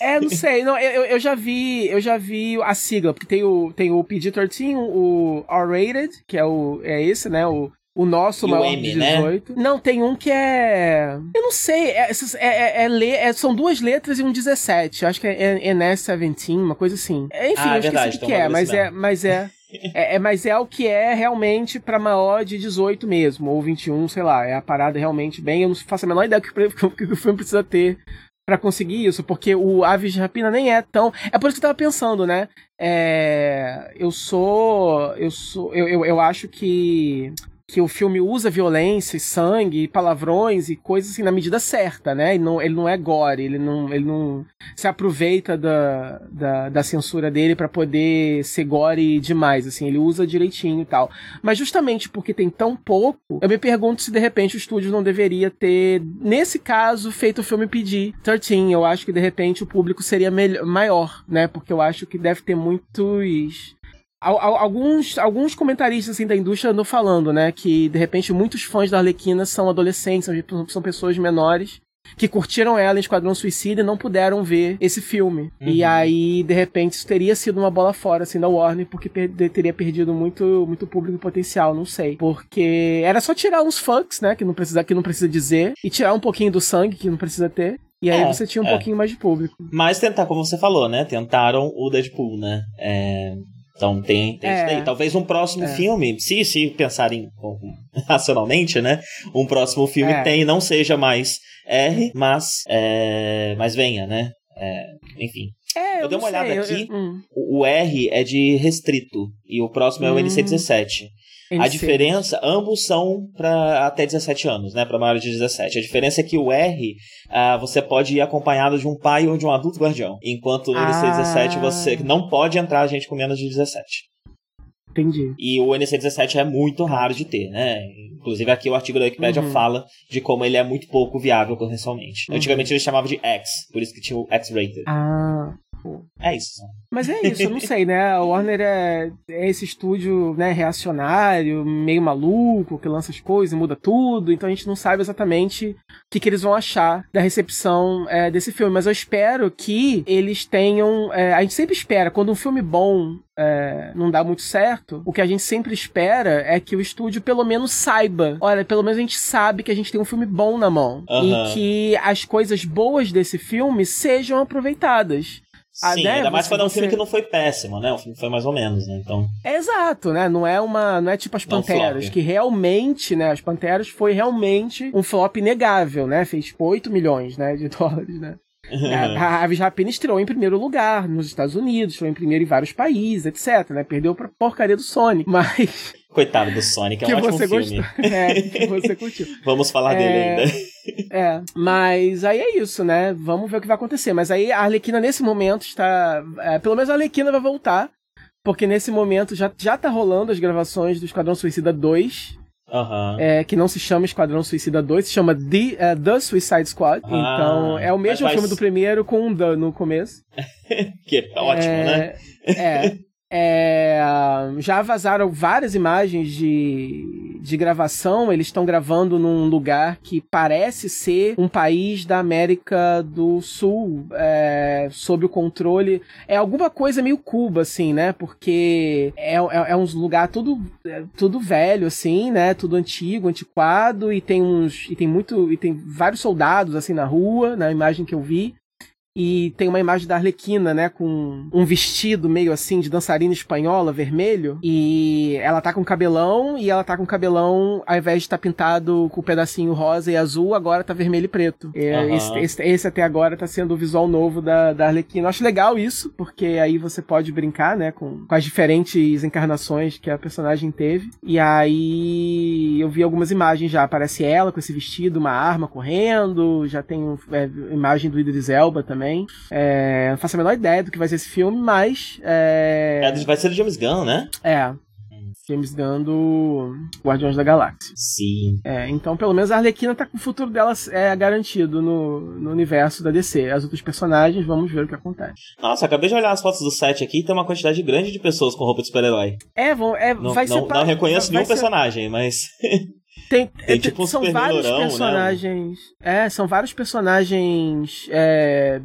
É, não sei, não, eu, eu já vi, eu já vi a sigla, porque tem o, tem o PG-13, o R-rated, que é o é esse, né, o, o nosso e maior M, de 18. Né? Não, tem um que é. Eu não sei. É, é, é, é, são duas letras e um 17. Acho que é NS17, uma coisa assim. Enfim, ah, eu verdade, esqueci o que é, mas é, mas é. É, é, mas é o que é realmente para maior de 18 mesmo, ou 21, sei lá. É a parada realmente bem. Eu não faço a menor ideia que, que, que o filme precisa ter para conseguir isso, porque o Aves de Rapina nem é tão. É por isso que eu tava pensando, né? É... Eu sou. Eu sou. Eu, eu, eu acho que que o filme usa violência e sangue e palavrões e coisas assim na medida certa, né? Ele não, ele não é gore, ele não, ele não se aproveita da, da, da censura dele para poder ser gore demais, assim, ele usa direitinho e tal. Mas justamente porque tem tão pouco, eu me pergunto se de repente o estúdio não deveria ter, nesse caso, feito o filme pedir 13. Eu acho que de repente o público seria maior, né? Porque eu acho que deve ter muitos alguns, alguns comentaristas assim, da indústria andam falando, né, que de repente muitos fãs da Arlequina são adolescentes, são, são pessoas menores que curtiram ela em Esquadrão Suicida e não puderam ver esse filme. Uhum. E aí, de repente, isso teria sido uma bola fora, assim, da Warner, porque per teria perdido muito, muito público potencial, não sei. Porque era só tirar uns fucks, né, que não precisa, que não precisa dizer, e tirar um pouquinho do sangue, que não precisa ter. E aí é, você tinha um é. pouquinho mais de público. Mas tentar, como você falou, né? Tentaram o Deadpool, né? É, então tem, tem é. isso daí. Talvez um próximo é. filme, se, se pensarem racionalmente, né? Um próximo filme é. tem, não seja mais R, mas, é, mas venha, né? É, enfim. É, eu, eu dei uma olhada aqui. Eu, hum. o, R é de restrito e o próximo é o NC17. A diferença, ambos são para até 17 anos, né? Para maiores de 17. A diferença é que o R, uh, você pode ir acompanhado de um pai ou de um adulto guardião. Enquanto no ah. NC17 você não pode entrar gente com menos de 17. Entendi. E o NC17 é muito raro de ter, né? Inclusive aqui o artigo da Wikipedia uhum. fala de como ele é muito pouco viável comercialmente. Uhum. Antigamente eles chamavam de X, por isso que tinha o X-rated. Ah. É isso. Mas é isso, eu não sei, né? A Warner é, é, esse estúdio né, reacionário, meio maluco, que lança as coisas e muda tudo, então a gente não sabe exatamente o que, que eles vão achar da recepção é, desse filme. Mas eu espero que eles tenham. É, a gente sempre espera, quando um filme bom é, não dá muito certo, o que a gente sempre espera é que o estúdio pelo menos saiba. Olha, pelo menos a gente sabe que a gente tem um filme bom na mão. Uhum. E que as coisas boas desse filme sejam aproveitadas. Sim, ainda mais quando é um filme que não foi péssimo, né? O filme foi mais ou menos, né? Então. exato, né? Não é uma. Não é tipo as Panteras, que realmente, né? As Panteras foi realmente um flop negável, né? Fez tipo 8 milhões, né? De dólares, né? a Aves Rapina estreou em primeiro lugar nos Estados Unidos, estreou em primeiro em vários países, etc, né? Perdeu pra porcaria do Sony, mas... Coitado do Sonic, é que um ótimo você filme. Gostou. É, que você curtiu. Vamos falar é... dele ainda. É, mas aí é isso, né? Vamos ver o que vai acontecer. Mas aí a Arlequina, nesse momento, está... É, pelo menos a Arlequina vai voltar, porque nesse momento já, já tá rolando as gravações do Esquadrão Suicida 2, Uhum. É, que não se chama Esquadrão Suicida 2, se chama The, uh, The Suicide Squad. Ah, então, é o mesmo filme do primeiro com um The no começo. que é ótimo, é, né? É. É, já vazaram várias imagens de, de gravação. Eles estão gravando num lugar que parece ser um país da América do Sul, é, sob o controle. É alguma coisa meio Cuba, assim, né? Porque é, é, é um lugar tudo, é, tudo velho, assim, né? Tudo antigo, antiquado, e tem uns. E tem muito. E tem vários soldados assim na rua, na imagem que eu vi e tem uma imagem da Arlequina, né, com um vestido meio assim de dançarina espanhola, vermelho, e ela tá com cabelão, e ela tá com cabelão, ao invés de estar tá pintado com um pedacinho rosa e azul, agora tá vermelho e preto. Uhum. Esse, esse, esse, até agora tá sendo o visual novo da, da Arlequina. Eu acho legal isso, porque aí você pode brincar, né, com, com as diferentes encarnações que a personagem teve. E aí eu vi algumas imagens já, aparece ela com esse vestido, uma arma correndo, já tem é, imagem do Idris Elba também também. É, não faço a menor ideia do que vai ser esse filme, mas. É, é vai ser do James Gunn, né? É. James Gunn do Guardiões da Galáxia. Sim. É, então pelo menos a Arlequina tá com o futuro dela é, garantido no, no universo da DC. As outras personagens, vamos ver o que acontece. Nossa, acabei de olhar as fotos do set aqui e tem uma quantidade grande de pessoas com roupa de super-herói. É, vão, é não, vai não, ser... Pra, não reconheço nenhum ser... personagem, mas... Tem, tem tipo são vários né? personagens. Né? É, são vários personagens é,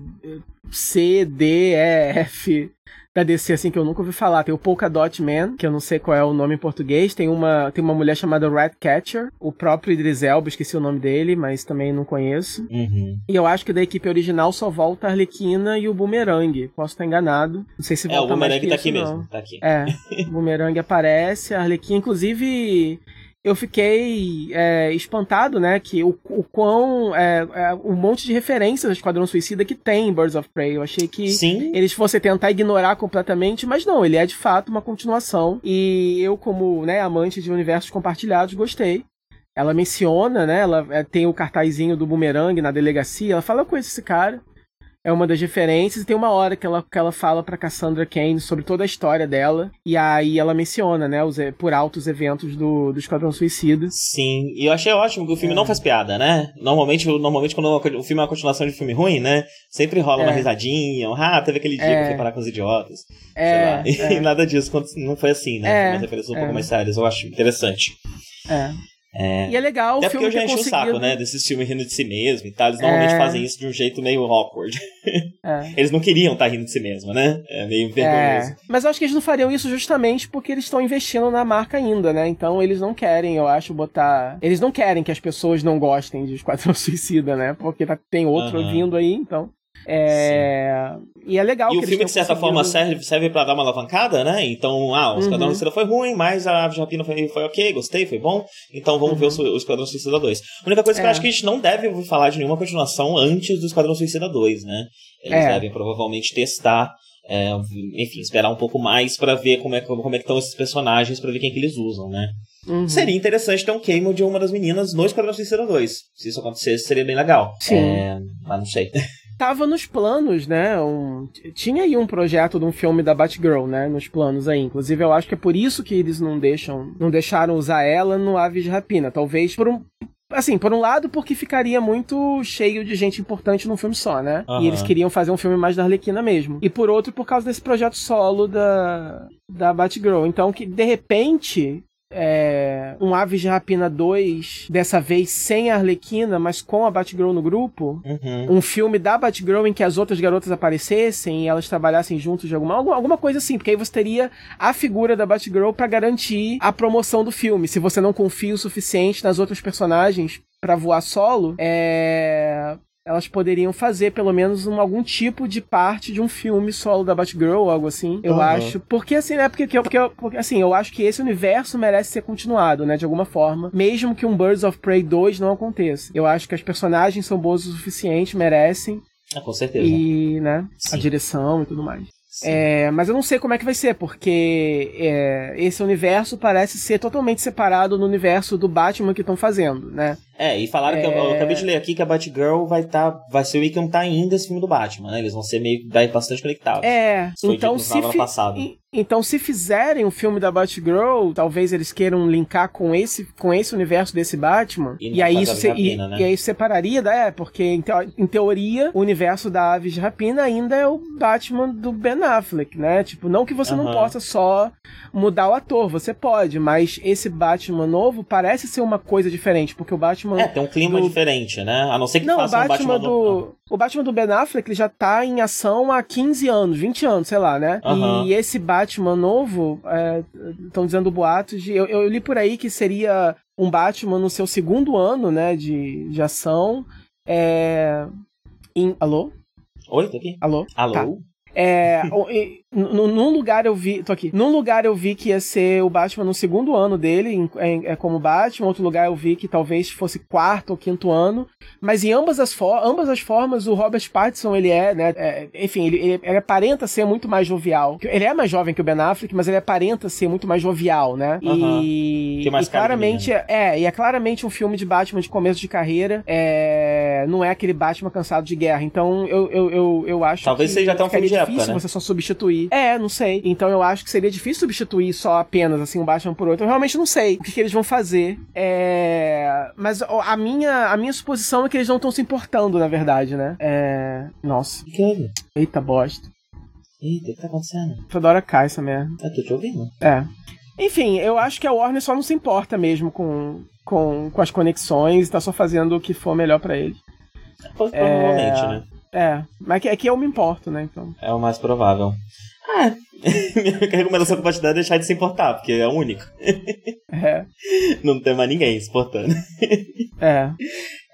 C, D, E, F da DC, assim, que eu nunca ouvi falar. Tem o Polka Dot Man, que eu não sei qual é o nome em português. Tem uma, tem uma mulher chamada Ratcatcher. O próprio Idris Elba, esqueci o nome dele, mas também não conheço. Uhum. E eu acho que da equipe original só volta a Arlequina e o Boomerang. Posso estar enganado. Não sei se volta É, o Boomerang tá aqui não. mesmo. Tá aqui. É, o Boomerang aparece. A Arlequina, inclusive eu fiquei é, espantado, né, que o, o quão é, é, um monte de referências ao Esquadrão Suicida que tem em Birds of Prey. Eu achei que Sim. eles fossem tentar ignorar completamente, mas não, ele é de fato uma continuação. E eu, como né, amante de universos compartilhados, gostei. Ela menciona, né? Ela é, tem o cartazinho do bumerangue na delegacia. Ela fala com esse cara é uma das referências. E tem uma hora que ela, que ela fala pra Cassandra Kane sobre toda a história dela. E aí ela menciona, né, os, por altos eventos do, do Esquadrão Suicida. Sim, e eu achei ótimo que o filme é. não faz piada, né? Normalmente, normalmente quando o filme é uma continuação de filme ruim, né? Sempre rola é. uma risadinha, um, ah, teve aquele dia é. que eu fui parar com os idiotas. É, E é. nada disso não foi assim, né? É, foi uma referência um pouco mais sérias. Eu acho interessante. É. É. E é legal Até o filme porque eu já enchi conseguido... o saco, né? Desses filmes rindo de si mesmo e tal. Eles normalmente é... fazem isso de um jeito meio awkward. É. Eles não queriam estar tá rindo de si mesmo, né? É meio vergonhoso. É. Mas eu acho que eles não fariam isso justamente porque eles estão investindo na marca ainda, né? Então eles não querem, eu acho, botar. Eles não querem que as pessoas não gostem de Esquadrão Suicida, né? Porque tá... tem outro uhum. vindo aí, então. É... E é legal E o filme, de certa conseguido... forma, serve, serve pra dar uma alavancada, né? Então, ah, o Esquadrão uhum. Suicida foi ruim, mas a Ave de Rapina foi, foi ok, gostei, foi bom. Então vamos uhum. ver o, o Esquadrão Suicida 2. A única coisa é. que eu é. acho que a gente não deve falar de nenhuma continuação antes do Esquadrão Suicida 2, né? Eles é. devem provavelmente testar é, enfim, esperar um pouco mais para ver como é, como é que estão esses personagens, para ver quem que eles usam, né? Uhum. Seria interessante ter um cameo de uma das meninas no Esquadrão Suicida 2. Se isso acontecesse, seria bem legal. Sim. É, mas não sei. tava nos planos, né? Um, tinha aí um projeto de um filme da Batgirl, né? Nos planos aí. Inclusive, eu acho que é por isso que eles não deixam, não deixaram usar ela no Aves de Rapina. Talvez por um, Assim, por um lado, porque ficaria muito cheio de gente importante num filme só, né? Uhum. E eles queriam fazer um filme mais da Arlequina mesmo. E por outro, por causa desse projeto solo da, da Batgirl. Então, que de repente, é, um Aves de Rapina 2, dessa vez sem a Arlequina, mas com a Batgirl no grupo. Uhum. Um filme da Batgirl em que as outras garotas aparecessem e elas trabalhassem juntos de alguma, alguma coisa assim, porque aí você teria a figura da Batgirl para garantir a promoção do filme. Se você não confia o suficiente nas outras personagens para voar solo, é elas poderiam fazer pelo menos um, algum tipo de parte de um filme solo da Batgirl ou algo assim, eu uhum. acho. Porque assim, né? Porque, porque, porque, assim, eu acho que esse universo merece ser continuado, né? De alguma forma. Mesmo que um Birds of Prey 2 não aconteça. Eu acho que as personagens são boas o suficiente, merecem. Ah, com certeza. E, né? Sim. A direção e tudo mais. É, mas eu não sei como é que vai ser, porque é, esse universo parece ser totalmente separado no universo do Batman que estão fazendo, né? É, e falaram é... que eu, eu, acabei de ler aqui que a Batgirl vai tá, vai ser o Wickham tá ainda esse filme do Batman, né? Eles vão ser meio bastante conectados. É, então se fi... então se fizerem o um filme da Batgirl, talvez eles queiram linkar com esse com esse universo desse Batman. E, e aí isso se, e, né? e, aí separaria, é, porque em, teo, em, teoria o universo da Aves de Rapina ainda é o Batman do Ben Affleck, né? Tipo, não que você não possa só mudar o ator, você pode, mas esse Batman novo parece ser uma coisa diferente, porque o Batman Batman. É, tem um clima do... diferente, né? A não ser que não, faça o Batman um Batman do. O Batman do Ben Affleck ele já tá em ação há 15 anos, 20 anos, sei lá, né? Uhum. E esse Batman novo, estão é, dizendo boatos de. Eu, eu li por aí que seria um Batman no seu segundo ano, né, de, de ação. É. Em... Alô? Oi, tô aqui. Alô? Alô? Tá. É, num lugar eu vi. Tô aqui. Num lugar eu vi que ia ser o Batman no segundo ano dele, em, em, é como Batman. Outro lugar eu vi que talvez fosse quarto ou quinto ano. Mas em ambas as, for ambas as formas, o Robert Pattinson, ele é, né? É, enfim, ele, ele, ele, aparenta ser muito mais jovial. Ele é mais jovem que o Ben Affleck, mas ele aparenta ser muito mais jovial, né? Uhum. E, que mais e claramente é, é, e é claramente um filme de Batman de começo de carreira. É, não é aquele Batman cansado de guerra. Então eu, eu, eu, eu acho Talvez seja até um filme de difícil época, né? você só substituir. É, não sei. Então eu acho que seria difícil substituir só apenas assim um Batman por outro. Eu realmente não sei o que, que eles vão fazer. É... Mas a minha, a minha suposição é que eles não estão se importando, na verdade, né? É. Nossa. O que houve? Eita bosta. Eita, o que tá acontecendo? Toda cai essa merda. Eu tô te ouvindo. É. Enfim, eu acho que a Warner só não se importa mesmo com, com, com as conexões e tá só fazendo o que for melhor para ele. Provavelmente, é... né? É, mas é que eu me importo, né? Então. É o mais provável. Ah, minha recomendação com é deixar de se importar, porque é o único. É. Não tem mais ninguém se importando. É.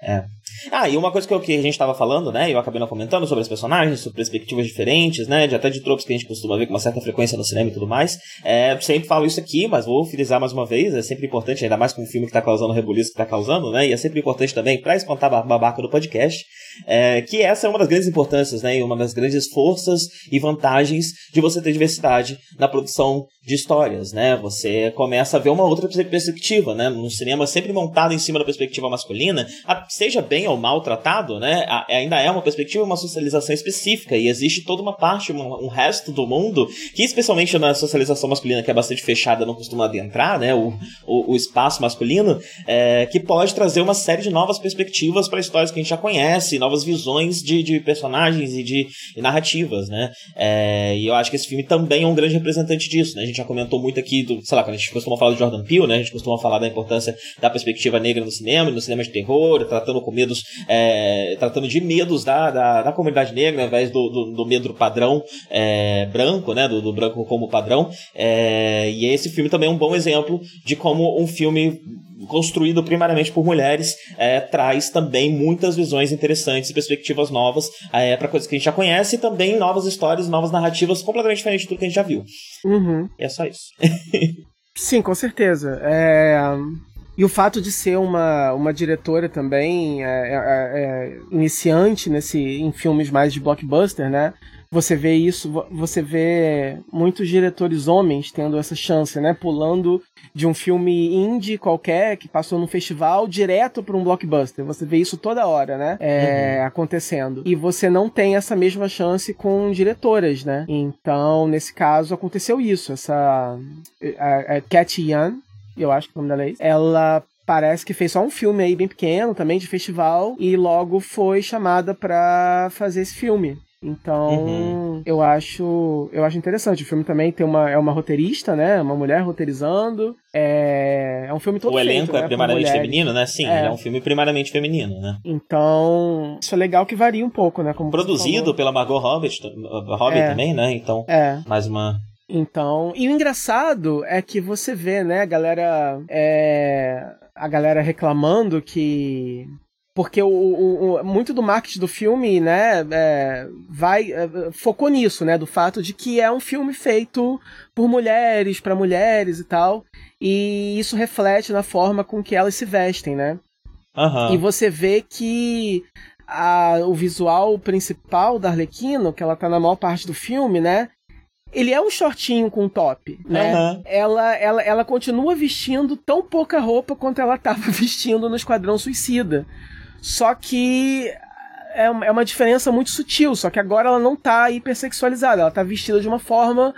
É. Ah, e uma coisa que, eu, que a gente tava falando, né? Eu acabei não comentando sobre as personagens, sobre perspectivas diferentes, né? De até de tropos que a gente costuma ver com uma certa frequência no cinema e tudo mais. É, sempre falo isso aqui, mas vou frisar mais uma vez. É sempre importante, ainda mais com um filme que tá causando o rebuliço que tá causando, né? E é sempre importante também para espantar a babaca do podcast. É, que essa é uma das grandes importâncias, né? E uma das grandes forças e vantagens de você ter diversidade na produção de histórias, né? Você começa a ver uma outra perspectiva, né? No cinema sempre montado em cima da perspectiva masculina, seja bem ou mal tratado, né? Ainda é uma perspectiva, uma socialização específica e existe toda uma parte, um, um resto do mundo que, especialmente na socialização masculina, que é bastante fechada, não costuma adentrar, né? O, o, o espaço masculino, é, que pode trazer uma série de novas perspectivas para histórias que a gente já conhece, novas visões de, de personagens e de e narrativas, né? É, e eu acho que esse filme também é um grande representante disso, né? A gente já comentou muito aqui do, sei lá, quando a gente costuma falar de Jordan Peele, né? A gente costuma falar da importância da perspectiva negra no cinema, no cinema de terror, tratando com medos, é, tratando de medos da, da, da, comunidade negra, ao invés do, do, do medo padrão é, branco, né? Do, do, branco como padrão. É, e esse filme também é um bom exemplo de como um filme construído primariamente por mulheres, é, traz também muitas visões interessantes e perspectivas novas é, para coisas que a gente já conhece e também novas histórias, novas narrativas completamente diferentes de tudo que a gente já viu. Uhum. É só isso. Sim, com certeza. É... E o fato de ser uma, uma diretora também é, é, é, iniciante nesse, em filmes mais de blockbuster, né? você vê isso, você vê muitos diretores homens tendo essa chance, né? Pulando de um filme indie qualquer que passou num festival direto para um blockbuster. Você vê isso toda hora, né? É, uhum. Acontecendo. E você não tem essa mesma chance com diretoras, né? Então, nesse caso, aconteceu isso. Essa. A, a Cat Yan, eu acho que o nome dela é esse, ela parece que fez só um filme aí bem pequeno também de festival e logo foi chamada para fazer esse filme. Então, uhum. eu acho eu acho interessante. O filme também tem uma, é uma roteirista, né? Uma mulher roteirizando. É, é um filme todo O feito, elenco né, é primariamente feminino, né? Sim, é. é. um filme primariamente feminino, né? Então, isso é legal que varia um pouco, né? Como Produzido pela Margot Robbie, Robbie é. também, né? Então, é. mais uma então, e o engraçado é que você vê, né, a galera, é, a galera reclamando que porque o, o, o, muito do marketing do filme, né, é, vai é, focou nisso, né, do fato de que é um filme feito por mulheres para mulheres e tal, e isso reflete na forma com que elas se vestem, né? Uhum. E você vê que a, o visual principal da Arlequino, que ela tá na maior parte do filme, né, ele é um shortinho com top, né? Uhum. Ela, ela, ela continua vestindo tão pouca roupa quanto ela estava vestindo no Esquadrão Suicida. Só que é, é uma diferença muito sutil, só que agora ela não tá hipersexualizada, ela tá vestida de uma forma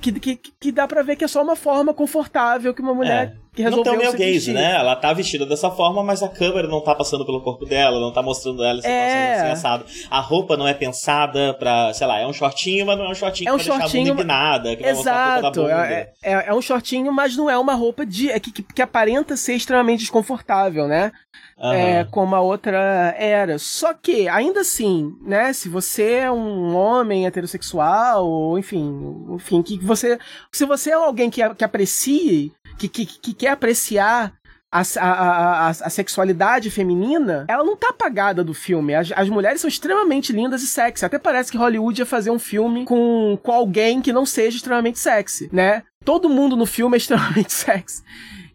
que, que, que dá para ver que é só uma forma confortável que uma mulher é que resolveu não tem o male gaze, né? Ela tá vestida dessa forma, mas a câmera não tá passando pelo corpo dela, não tá mostrando ela se é... assim assado. A roupa não é pensada pra, sei lá, é um shortinho, mas não é um shortinho é um que shortinho, deixar nada, que Exato, é, é, é, um shortinho, mas não é uma roupa de, é que, que, que aparenta ser extremamente desconfortável, né? Uhum. É, como a outra era. Só que, ainda assim, né, se você é um homem heterossexual, ou enfim, enfim, que você. Se você é alguém que, que aprecie que, que, que quer apreciar a, a, a, a, sexualidade feminina, ela não tá apagada do filme. As, as mulheres são extremamente lindas e sexy. Até parece que Hollywood ia fazer um filme com, com alguém que não seja extremamente sexy, né? Todo mundo no filme é extremamente sexy.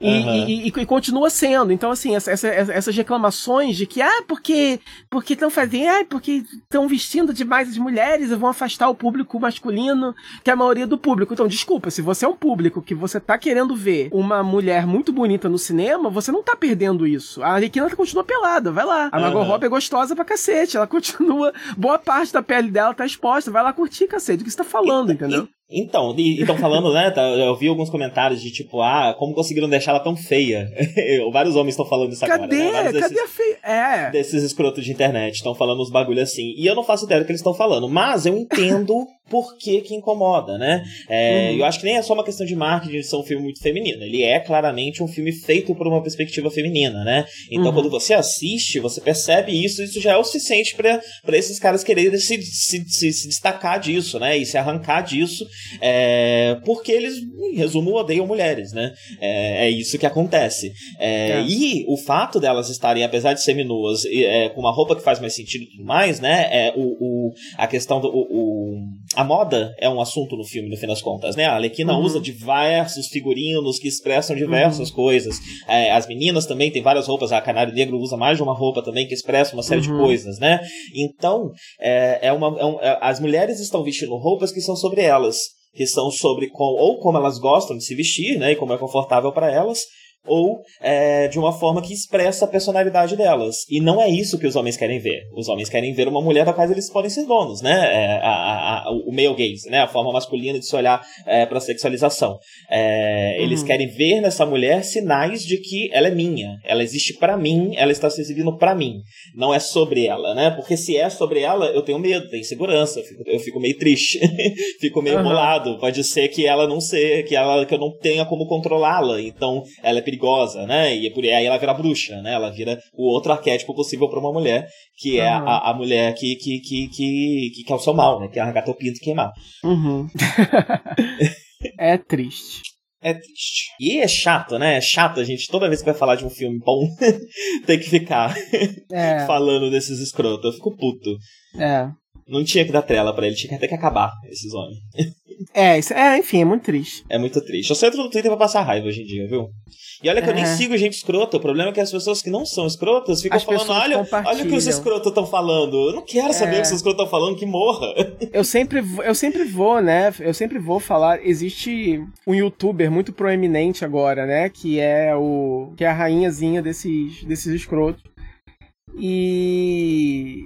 E, uhum. e, e, e, continua sendo. Então, assim, essa, essa, essas reclamações de que, ah, porque porque estão fazendo, ah, porque estão vestindo demais as mulheres e vão afastar o público masculino, que é a maioria do público. Então, desculpa, se você é um público que você tá querendo ver uma mulher muito bonita no cinema, você não tá perdendo isso. A Arlequina continua pelada, vai lá. A Margot uhum. Robbie é gostosa pra cacete, ela continua, boa parte da pele dela tá exposta, vai lá curtir, cacete, o que você tá falando, entendeu? Então, e estão falando, né? Tá, eu vi alguns comentários de tipo, ah, como conseguiram deixar ela tão feia? Vários homens estão falando isso Cadê? agora. Né? Cadê a feia? É. Desses escrotos de internet estão falando uns bagulho assim. E eu não faço ideia do que eles estão falando, mas eu entendo por que que incomoda, né? É, uhum. Eu acho que nem é só uma questão de marketing de ser um filme muito feminino. Ele é claramente um filme feito por uma perspectiva feminina, né? Então, uhum. quando você assiste, você percebe isso, isso já é o suficiente para esses caras quererem se, se, se, se, destacar disso, né? E se arrancar disso, é, porque eles, em resumo, odeiam mulheres, né? É, é isso que acontece. É, é. E o fato delas estarem, apesar de seminuas, é, com uma roupa que faz mais sentido e tudo mais, né? É, o, o, a questão do. O, o, a moda é um assunto no filme, no fim das contas, né? A Alequina uhum. usa diversos figurinos que expressam diversas uhum. coisas. É, as meninas também têm várias roupas, a Canário Negro usa mais de uma roupa também que expressa uma série uhum. de coisas, né? Então, é, é uma, é um, é, as mulheres estão vestindo roupas que são sobre elas que são sobre com, ou como elas gostam de se vestir, né, e como é confortável para elas, ou é, de uma forma que expressa a personalidade delas. E não é isso que os homens querem ver. Os homens querem ver uma mulher da qual eles podem ser donos, né? É, a, a, o male gaze, né? A forma masculina de se olhar é, para a sexualização. É, uhum. Eles querem ver nessa mulher sinais de que ela é minha, ela existe para mim, ela está se exibindo para mim. Não é sobre ela, né? Porque se é sobre ela, eu tenho medo, tenho insegurança, eu fico, eu fico meio triste, fico meio uhum. bolado. Pode ser que ela não ser, que ela que eu não tenha como controlá-la. Então, ela é perigosa, né? E por aí ela vira bruxa, né? Ela vira o outro arquétipo possível para uma mulher, que é uhum. a, a, mulher que, que, que, que, que, quer o seu mal, né? Que é arrancar teu pinto e queimar. Uhum. é triste. É triste. E é chato, né? É chato a gente, toda vez que vai falar de um filme bom, tem que ficar é. falando desses escrotos. Eu fico puto. É. Não tinha que dar trela para ele, tinha que até que acabar esses homens. É, isso, é, enfim, é muito triste. É muito triste. Eu só entro no Twitter pra passar raiva hoje em dia, viu? E olha que é. eu nem é. sigo gente escrota. O problema é que as pessoas que não são escrotas ficam as falando: olha, olha o que os escrotos estão falando. Eu não quero saber é. o que os escrotos estão falando, que morra. Eu sempre, eu sempre vou, né? Eu sempre vou falar. Existe um youtuber muito proeminente agora, né? Que é o. que é a rainhazinha desses, desses escrotos. E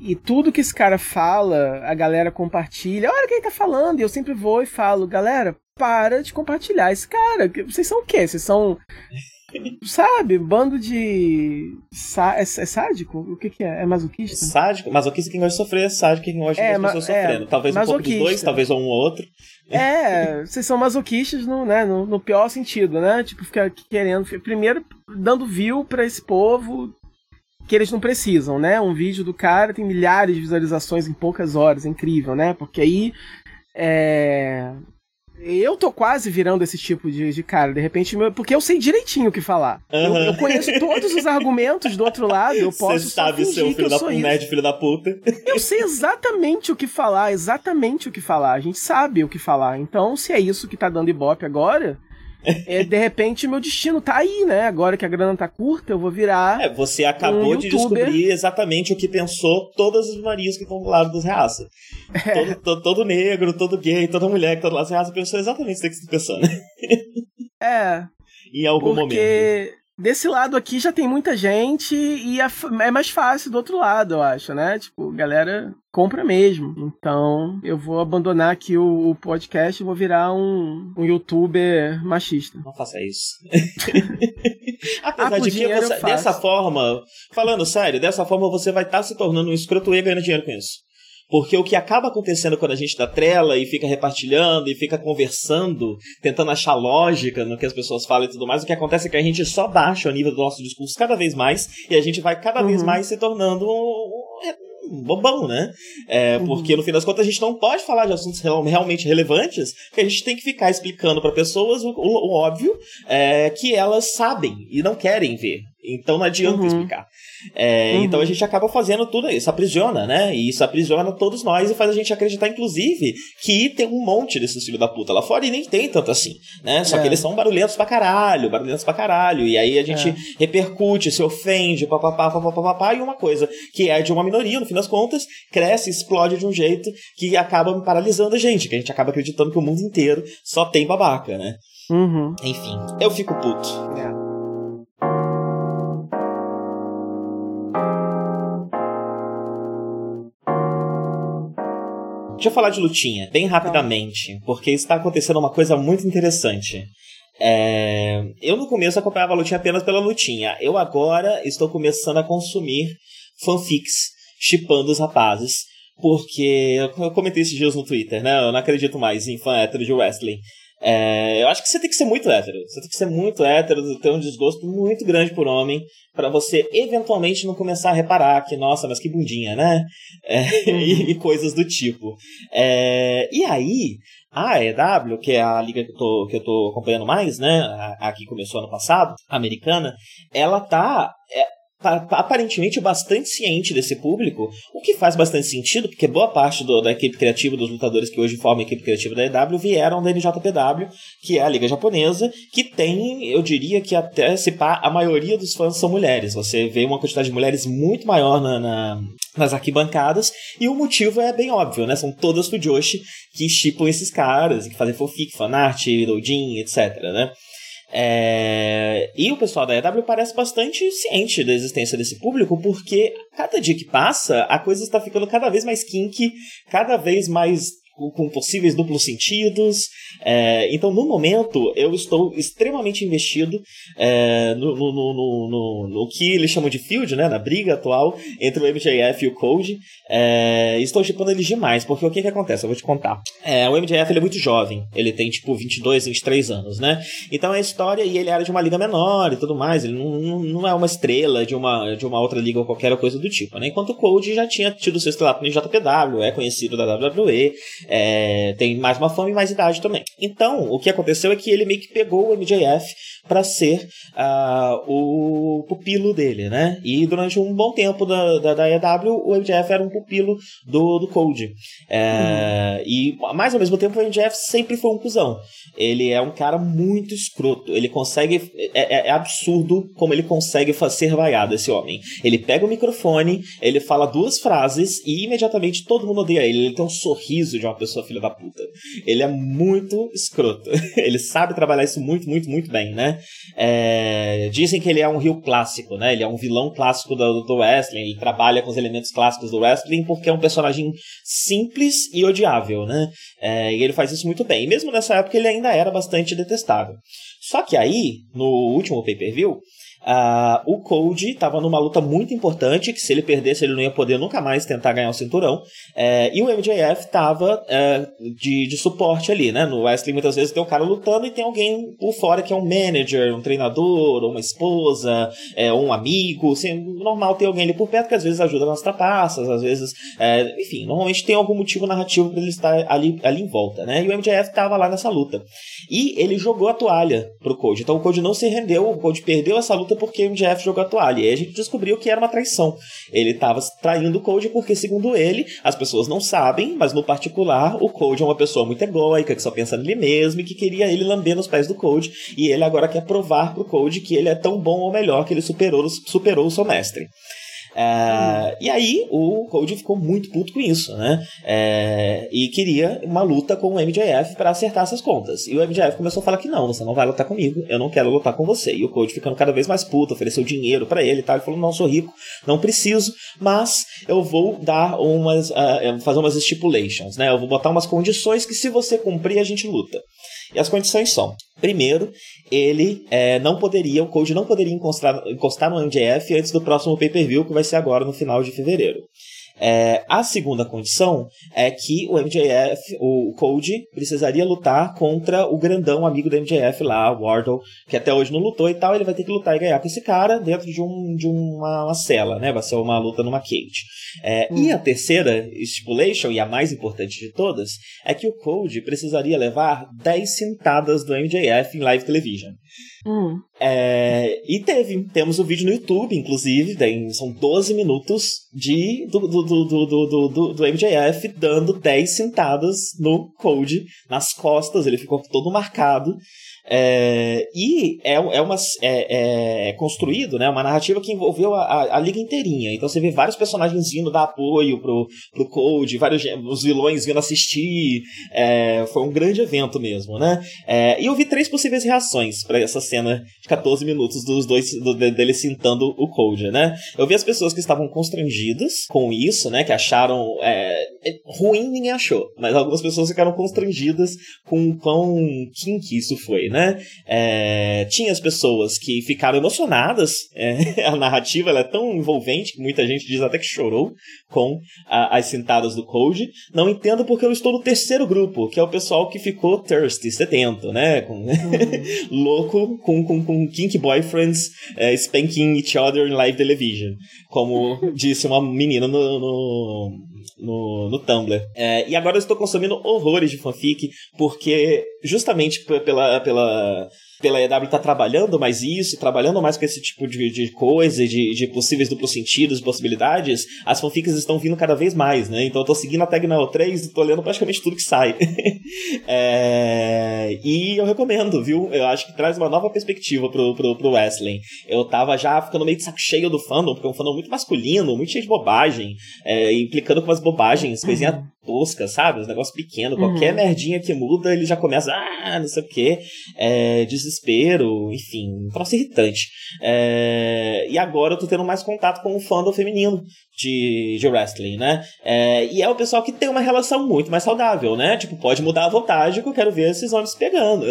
e tudo que esse cara fala, a galera compartilha. Olha quem ele tá falando. E eu sempre vou e falo, galera, para de compartilhar esse cara. Vocês são o quê? Vocês são. Sabe, bando de. É, é, sádico? O que, que é? É masoquista? Sádico? Masoquista quem gosta de sofrer, sádico quem gosta de é, ver as pessoas é, sofrendo. Talvez masoquista. um pouco dos dois, talvez um ou outro. É, vocês são masoquistas no, né, no, no pior sentido, né? Tipo, ficar querendo. Primeiro, dando view pra esse povo, que eles não precisam, né? Um vídeo do cara tem milhares de visualizações em poucas horas, é incrível, né? Porque aí é... Eu tô quase virando esse tipo de, de cara, de repente, porque eu sei direitinho o que falar. Uhum. Eu, eu, conheço todos os argumentos do outro lado, eu posso. Você sabe ser um filho da, nerd, filho da puta. Eu sei exatamente o que falar, exatamente o que falar. A gente sabe o que falar. Então, se é isso que tá dando ibope agora, é, de repente meu destino tá aí, né? Agora que a grana tá curta, eu vou virar. É, você acabou um de descobrir exatamente o que pensou todas as Marias que estão do lado dos reaça. É. Todo, todo, todo, negro, todo gay, toda mulher que tá do lado dos reaça pensou exatamente o que você tá pensando. É. em algum porque... momento desse lado aqui já tem muita gente e é, é, mais fácil do outro lado, eu acho, né? Tipo, galera compra mesmo. Então, eu vou abandonar aqui o, o podcast e vou virar um, um youtuber machista. Não faça isso. Apesar ah, de que você, dessa forma, falando sério, dessa forma você vai estar tá se tornando um escroto e ganhando dinheiro com isso. Porque o que acaba acontecendo quando a gente dá trela e fica repartilhando e fica conversando, tentando achar lógica no que as pessoas falam e tudo mais, o que acontece é que a gente só baixa o nível do nosso discurso cada vez mais e a gente vai cada uhum. vez mais se tornando um bobão, né? É, uhum. Porque no fim das contas a gente não pode falar de assuntos realmente relevantes, porque a gente tem que ficar explicando para pessoas o, o, o óbvio é, que elas sabem e não querem ver. Então não adianta uhum. explicar. É, uhum. Então a gente acaba fazendo tudo isso, aprisiona, né? E isso aprisiona todos nós e faz a gente acreditar, inclusive, que tem um monte desses filhos da puta lá fora e nem tem tanto assim, né? Só é. que eles são barulhentos pra caralho, barulhentos pra caralho. E aí a gente é. repercute, se ofende, papapá, papapá, e uma coisa que é de uma minoria, no fim das contas, cresce, explode de um jeito que acaba paralisando a gente, que a gente acaba acreditando que o mundo inteiro só tem babaca, né? Uhum. Enfim, eu fico puto. É. Deixa eu falar de lutinha, bem rapidamente, porque está acontecendo uma coisa muito interessante. É... Eu no começo acompanhava a lutinha apenas pela lutinha. Eu agora estou começando a consumir fanfics, chipando os rapazes. porque eu comentei esses dias no Twitter, né? Eu não acredito mais em fã hétero de wrestling. É, eu acho que você tem que ser muito hétero. Você tem que ser muito hétero, ter um desgosto muito grande por homem, para você eventualmente não começar a reparar que, nossa, mas que bundinha, né? É, e, e, coisas do tipo. É, e aí, a EW, que é a liga que eu tô, que eu tô acompanhando mais, né? A, a que começou ano passado, americana, ela tá. Aparentemente bastante ciente desse público, o que faz bastante sentido, porque boa parte do, da equipe criativa dos lutadores que hoje formam a equipe criativa da EW vieram da NJPW, que é a liga japonesa, que tem, eu diria que até se pá, a maioria dos fãs são mulheres. Você vê uma quantidade de mulheres muito maior na, na nas arquibancadas, e o motivo é bem óbvio, né? São todas Fujoshi que chipam esses caras, que fazem fanfic, fanart, doujin, etc, né? É... E o pessoal da EW parece bastante ciente da existência desse público, porque cada dia que passa, a coisa está ficando cada vez mais kinky, cada vez mais com possíveis duplos sentidos. É, então, no momento, eu estou extremamente investido é, no, no, no, no, que eles chamam de field, né, na briga atual entre o MJF e o Code. É, estou chipando eles demais, porque o que, que acontece? Eu vou te contar. É, o MJF ele é muito jovem, ele tem tipo 22, 23 anos, né? Então a história, e ele era de uma liga menor e tudo mais, ele não, não é uma estrela de uma, de uma outra liga ou qualquer coisa do tipo, né? Enquanto o Code já tinha tido seu estrelato no JPW, é conhecido da WWE, é, tem mais uma fama e mais idade também. Então, o que aconteceu é que ele meio que pegou o MJF para ser uh, o pupilo dele, né? E durante um bom tempo da, da, da EW, o MJF era um pupilo do, do Code. É, uhum. E, mais ao mesmo tempo, o MJF sempre foi um cuzão. Ele é um cara muito escroto. Ele consegue. É, é, é absurdo como ele consegue ser vaiado, esse homem. Ele pega o microfone, ele fala duas frases e imediatamente todo mundo odeia ele. Ele tem um sorriso de uma pessoa filha da puta. Ele é muito escroto. ele sabe trabalhar isso muito, muito, muito bem, né? É, dizem que ele é um rio clássico, né? Ele é um vilão clássico do, do wrestling. Ele trabalha com os elementos clássicos do wrestling porque é um personagem simples e odiável, né? É, e ele faz isso muito bem. E mesmo nessa época ele ainda era bastante detestável. Só que aí, no último pay-per-view, Uh, o Code estava numa luta muito importante, que se ele perdesse ele não ia poder nunca mais tentar ganhar o cinturão. É, e o MJF estava é, de, de suporte ali, né? No wrestling muitas vezes tem um cara lutando e tem alguém por fora que é um manager, um treinador, uma esposa, é, um amigo. Assim, normal ter alguém ali por perto que às vezes ajuda nas trapaças, às vezes... É, enfim, normalmente tem algum motivo narrativo para ele estar ali, ali em volta, né? E o MJF estava lá nessa luta. E ele jogou a toalha pro Code. Então o Code não se rendeu, o Code perdeu essa luta porque o MJF jogou a toalha. E aí a gente descobriu que era uma traição. Ele estava traindo o Code porque, segundo ele, as pessoas não sabem, mas no particular, o Code é uma pessoa muito egóica, que só pensa nele mesmo e que queria ele lamber nos pés do Code. E ele agora quer provar pro Code que ele é tão bom ou melhor que ele superou, superou o seu mestre. É, e aí o Cody ficou muito puto com isso, né? É, e queria uma luta com o MJF para acertar essas contas. E o MJF começou a falar que não, você não vai lutar comigo, eu não quero lutar com você. E o Cody ficando cada vez mais puto, ofereceu dinheiro para ele e tal. Ele falou: não, sou rico, não preciso, mas eu vou dar umas. Uh, fazer umas stipulations, né? Eu vou botar umas condições que se você cumprir, a gente luta. E as condições são: primeiro, ele é, não poderia, o Code não poderia encostar, encostar no MJF antes do próximo pay-per-view, que vai ser agora no final de fevereiro. É, a segunda condição é que o MJF, o Code, precisaria lutar contra o grandão amigo do MJF lá, o Wardle, que até hoje não lutou e tal. Ele vai ter que lutar e ganhar com esse cara dentro de, um, de uma, uma cela, né? Vai ser uma luta numa cage. É, hum. E a terceira stipulation, e a mais importante de todas, é que o Code precisaria levar 10 sentadas do MJF em live television. Hum. É, e teve, temos o um vídeo no YouTube, inclusive, tem, são 12 minutos de, do, do, do, do, do, do, MJF dando 10 sentadas no Code, nas costas, ele ficou todo marcado. É, e é, é, uma, é, é, construído né, uma narrativa que envolveu a, a, a, liga inteirinha. Então você vê vários personagens vindo dar apoio pro, pro Code, vários os vilões vindo assistir. É, foi um grande evento mesmo, né? É, e eu vi três possíveis reações para essa cena de 14 minutos dos dois do, dele sentando o Code, né? Eu vi as pessoas que estavam constrangidas com isso, né? Que acharam é, ruim, ninguém achou. Mas algumas pessoas ficaram constrangidas com o quão kinky isso foi, né? Né? É, tinha as pessoas que ficaram emocionadas, é, a narrativa ela é tão envolvente que muita gente diz até que chorou com a, as cintadas do Code. Não entendo porque eu estou no terceiro grupo, que é o pessoal que ficou thirsty, sedento, né? Com, uhum. louco com, com, com kink boyfriends é, spanking each other in live television. Como disse uma menina no, no no, no Tumblr. É, e agora eu estou consumindo horrores de fanfic, porque justamente pela, pela pela EW tá trabalhando mais isso, trabalhando mais com esse tipo de, de coisa, de, de possíveis duplos sentidos, possibilidades, as fanfics estão vindo cada vez mais, né? Então eu tô seguindo a tag na O3 e tô lendo praticamente tudo que sai. é... E eu recomendo, viu? Eu acho que traz uma nova perspectiva pro, pro, pro wrestling. Eu tava já ficando meio de saco cheio do fandom, porque é um fandom muito masculino, muito cheio de bobagem, é, implicando com umas bobagens, coisinha tosca, sabe? Os negócios pequenos. Uhum. Qualquer merdinha que muda, ele já começa, ah, não sei o quê. É, desespero, enfim, um troço irritante. É, e agora eu tô tendo mais contato com o fandom feminino de, de wrestling, né? É, e é o pessoal que tem uma relação muito mais saudável, né? Tipo, pode mudar a vontade que eu quero ver esses homens pegando.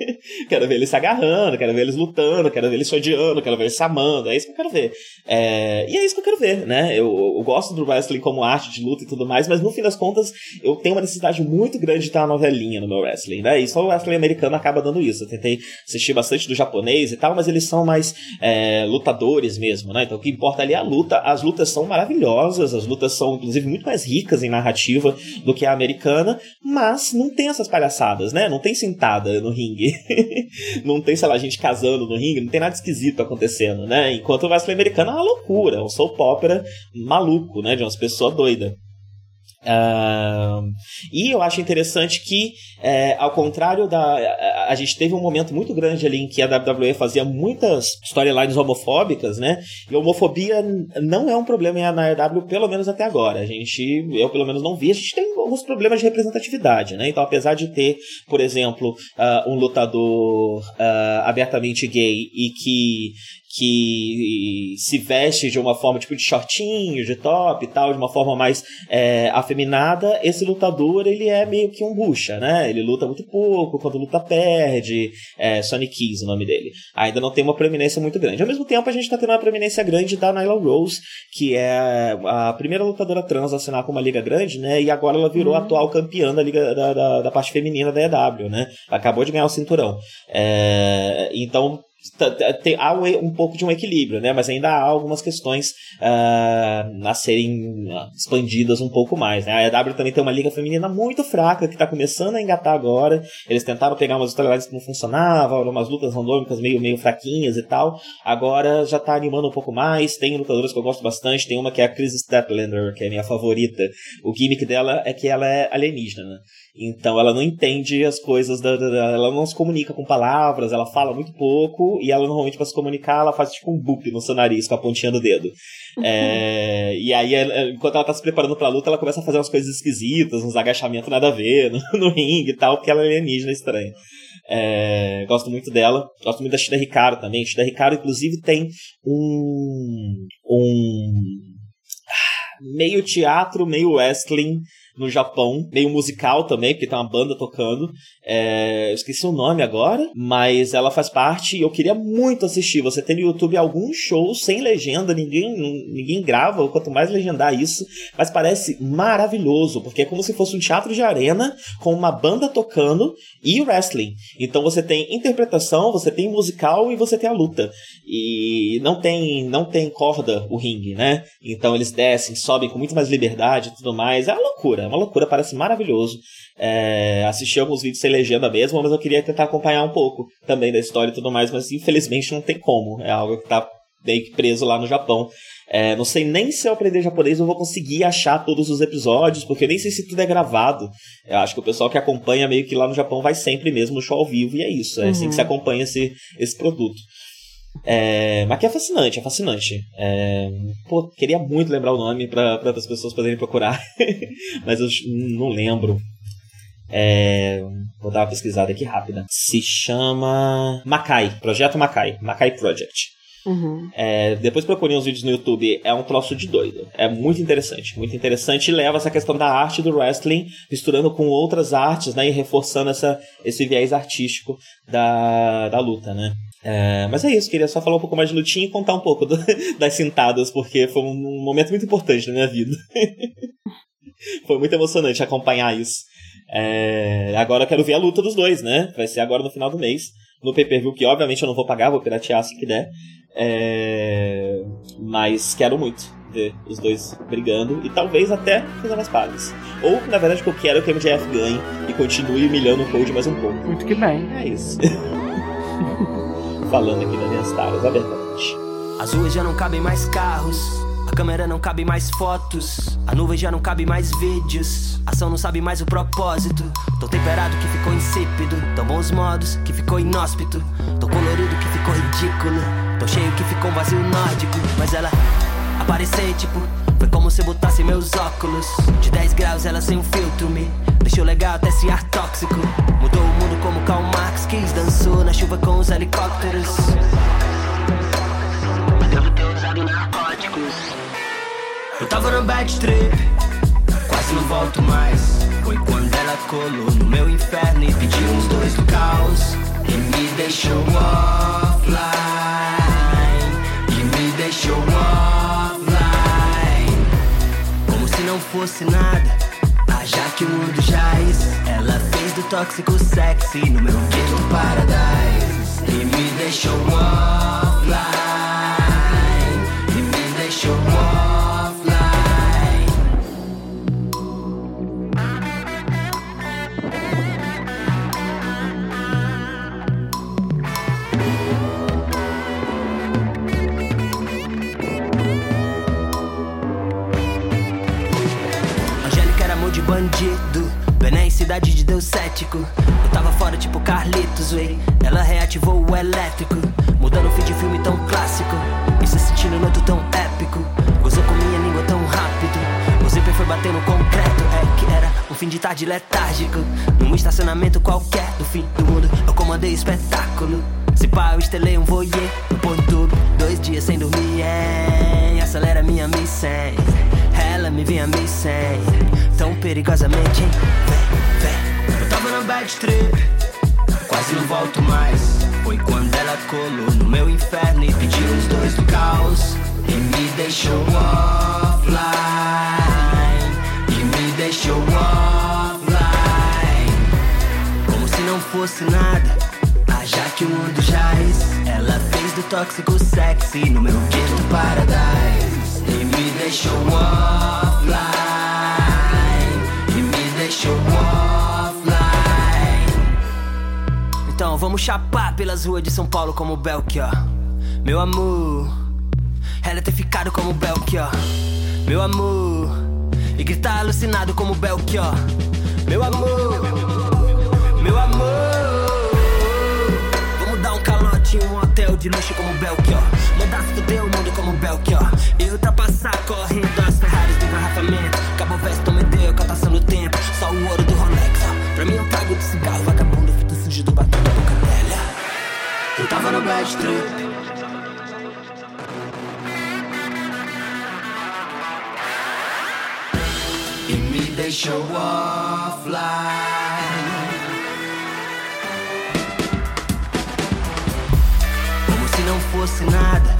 quero ver eles se agarrando, quero ver eles lutando, quero ver eles se odiando, quero ver eles se amando. É isso que eu quero ver. É, e é isso que eu quero ver, né? Eu, eu gosto do wrestling como arte de luta e tudo mais, mas no fim das contas, eu tenho uma necessidade muito grande de ter uma novelinha no meu wrestling, né? E só o wrestling americano acaba dando isso. Eu tentei assistir bastante do japonês e tal, mas eles são mais é, lutadores mesmo, né? Então o que importa ali é a luta. As lutas são maravilhosas maravilhosas, as lutas são inclusive muito mais ricas em narrativa do que a americana, mas não tem essas palhaçadas, né? Não tem sentada no ringue. não tem, sei lá, gente casando no ringue, não tem nada esquisito acontecendo, né? Enquanto o wrestling americano é uma loucura, é um soap opera maluco, né? De umas pessoas doidas. Uh, e eu acho interessante que, é, ao contrário da. A, a, gente teve um momento muito grande ali em que a WWE fazia muitas storylines homofóbicas, né? E homofobia não é um problema na AEW, pelo menos até agora. A gente, eu pelo menos não vi. A gente tem alguns problemas de representatividade, né? Então, apesar de ter, por exemplo, uh, um lutador uh, abertamente gay e que que se veste de uma forma tipo de shortinho, de top e tal, de uma forma mais é, afeminada, esse lutador ele é meio que um bucha, né? Ele luta muito pouco, quando luta perde. É, Sonic Keys o nome dele. Ainda não tem uma proeminência muito grande. Ao mesmo tempo, a gente tá tendo uma proeminência grande da Nyla Rose, que é a primeira lutadora trans a assinar com uma liga grande, né? E agora ela virou uhum. atual campeã da liga da, da, da, parte feminina da EW, né? Acabou de ganhar o cinturão. É, então tem, há um, pouco de um equilíbrio, né? Mas ainda há algumas questões uh, a serem ah, expandidas um pouco mais. Né? A EW também tem uma liga feminina muito fraca que está começando a engatar agora. Eles tentaram pegar umas histórias que não funcionavam, umas lutas randômicas meio, meio fraquinhas e tal. Agora já está animando um pouco mais. Tem lutadoras que eu gosto bastante. Tem uma que é a Chris Statlander, que é a minha favorita. O gimmick dela é que ela é alienígena, né? Então ela não entende as coisas, da, da, ela não se comunica com palavras, ela fala muito pouco e ela normalmente para se comunicar ela faz tipo um boop no seu nariz com a pontinha do dedo. Uhum. É, e aí enquanto ela tá se preparando pra luta ela começa a fazer umas coisas esquisitas, uns agachamentos nada a ver no, no ringue e tal, porque ela é alienígena estranha. É, gosto muito dela. Gosto muito da Shida Ricardo também. Shida Ricardo, inclusive, tem um. um meio teatro, meio wrestling no Japão, meio musical também, porque tem uma banda tocando. É, eu esqueci o nome agora, mas ela faz parte e eu queria muito assistir. Você tem no YouTube alguns shows sem legenda, ninguém, ninguém grava, quanto mais legendar isso, mas parece maravilhoso, porque é como se fosse um teatro de arena com uma banda tocando e wrestling. Então você tem interpretação, você tem musical e você tem a luta. E não tem não tem corda o ringue, né? Então eles descem, sobem com muito mais liberdade e tudo mais. É uma loucura, é uma loucura, parece maravilhoso. É, assisti alguns vídeos sem legenda mesmo, mas eu queria tentar acompanhar um pouco também da história e tudo mais, mas infelizmente não tem como. É algo que tá meio que preso lá no Japão. É, não sei nem se eu aprender japonês eu vou conseguir achar todos os episódios, porque eu nem sei se tudo é gravado. Eu acho que o pessoal que acompanha meio que lá no Japão vai sempre mesmo no show ao vivo, e é isso. É uhum. assim que se uhum. acompanha esse, esse produto. É, mas que é fascinante, é fascinante. É, pô, queria muito lembrar o nome para as pessoas poderem procurar, mas eu não lembro. É, vou dar uma pesquisada aqui rápida. Se chama Makai, Projeto Makai, Makai Project. Uhum. É, depois procurem os vídeos no YouTube, é um troço de doido. É muito interessante, muito interessante. E leva essa questão da arte do wrestling, misturando com outras artes, né? E reforçando essa, esse viés artístico da, da luta, né? É, mas é isso, queria só falar um pouco mais de lutinha e contar um pouco do, das cintadas, porque foi um momento muito importante na minha vida. foi muito emocionante acompanhar isso. É, agora eu quero ver a luta dos dois, né? Vai ser agora no final do mês. No pay-per-view, que obviamente eu não vou pagar, vou piratear assim que der. É, mas quero muito ver os dois brigando e talvez até fazendo as pazes. Ou, na verdade, o que eu quero é que o MJF ganhe e continue humilhando o Code mais um pouco. Muito que bem. É isso. Falando aqui das minhas taras, abertamente. As ruas já não cabem mais carros. A câmera não cabe mais fotos. A nuvem já não cabe mais vídeos. A ação não sabe mais o propósito. Tão temperado que ficou insípido. Tão bons modos que ficou inóspito. Tão colorido que ficou ridículo. Tão cheio que ficou um vazio nórdico. Mas ela apareceu tipo. Foi como se botasse meus óculos. De 10 graus ela sem um filtro me deixou legal até esse ar tóxico. Mudou o mundo como Karl Dançou na chuva com os helicópteros. Devo ter usado narcóticos. Eu tava no bad trip, quase não volto mais. Foi quando ela colou no meu inferno e pediu uns dois do caos. E me deixou offline. E me deixou offline. Como se não fosse nada. Já que o mundo jaz. Ela fez do tóxico sexy no meu ghetto paradise. E me deixou offline. E me deixou offline. Bandido. Bené em cidade de Deus cético. Eu tava fora tipo Carlitos, wey. Ela reativou o elétrico. Mudando o fim de filme tão clássico. E se sentindo no outro tão épico. Gozou com minha língua tão rápido. O zíper foi bater no concreto. É que era um fim de tarde letárgico. Num estacionamento qualquer do fim do mundo. Eu comandei espetáculo. Se pá, eu estelei um voyeur no ponto. Dois dias sem dormir, é. Acelera minha missão. Me vinha me sem. Tão perigosamente, hein? Vem, vem. Eu tava na bad trip Quase não volto mais. Foi quando ela colou no meu inferno E pediu os dois do caos. E me deixou offline. E me deixou offline. Como se não fosse nada Ah, já que o mundo jaz Ela fez do tóxico sexy No meu ghetto paradise Então vamos chapar pelas ruas de São Paulo como Belchior. Meu amor Ela ter ficado como Belchior. Meu amor E gritar alucinado como Belchior. Meu amor um hotel de luxo como Belchior. Mandar fuder o mundo como Belchior. E ultrapassar correndo as Ferraris do engarrafamento. Acabou o vesto, me deu, catação do tempo. Só o ouro do Rolex, ó. Pra mim eu trago de cigarro, vagabundo Fita sujo do batom da boca velha Eu tava no bad trip E me deixou offline fosse nada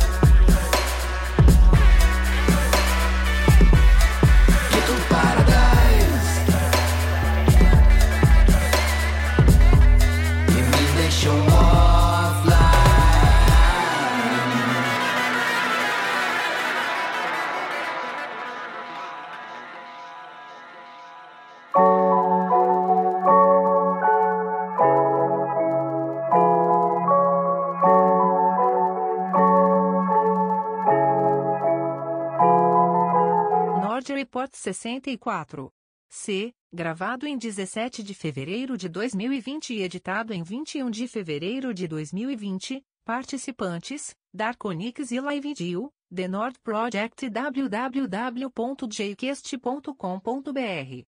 64. C. Gravado em 17 de fevereiro de 2020 e editado em 21 de fevereiro de 2020. Participantes: Darkonix e LiveDeal, The Nord Project www.jcast.com.br.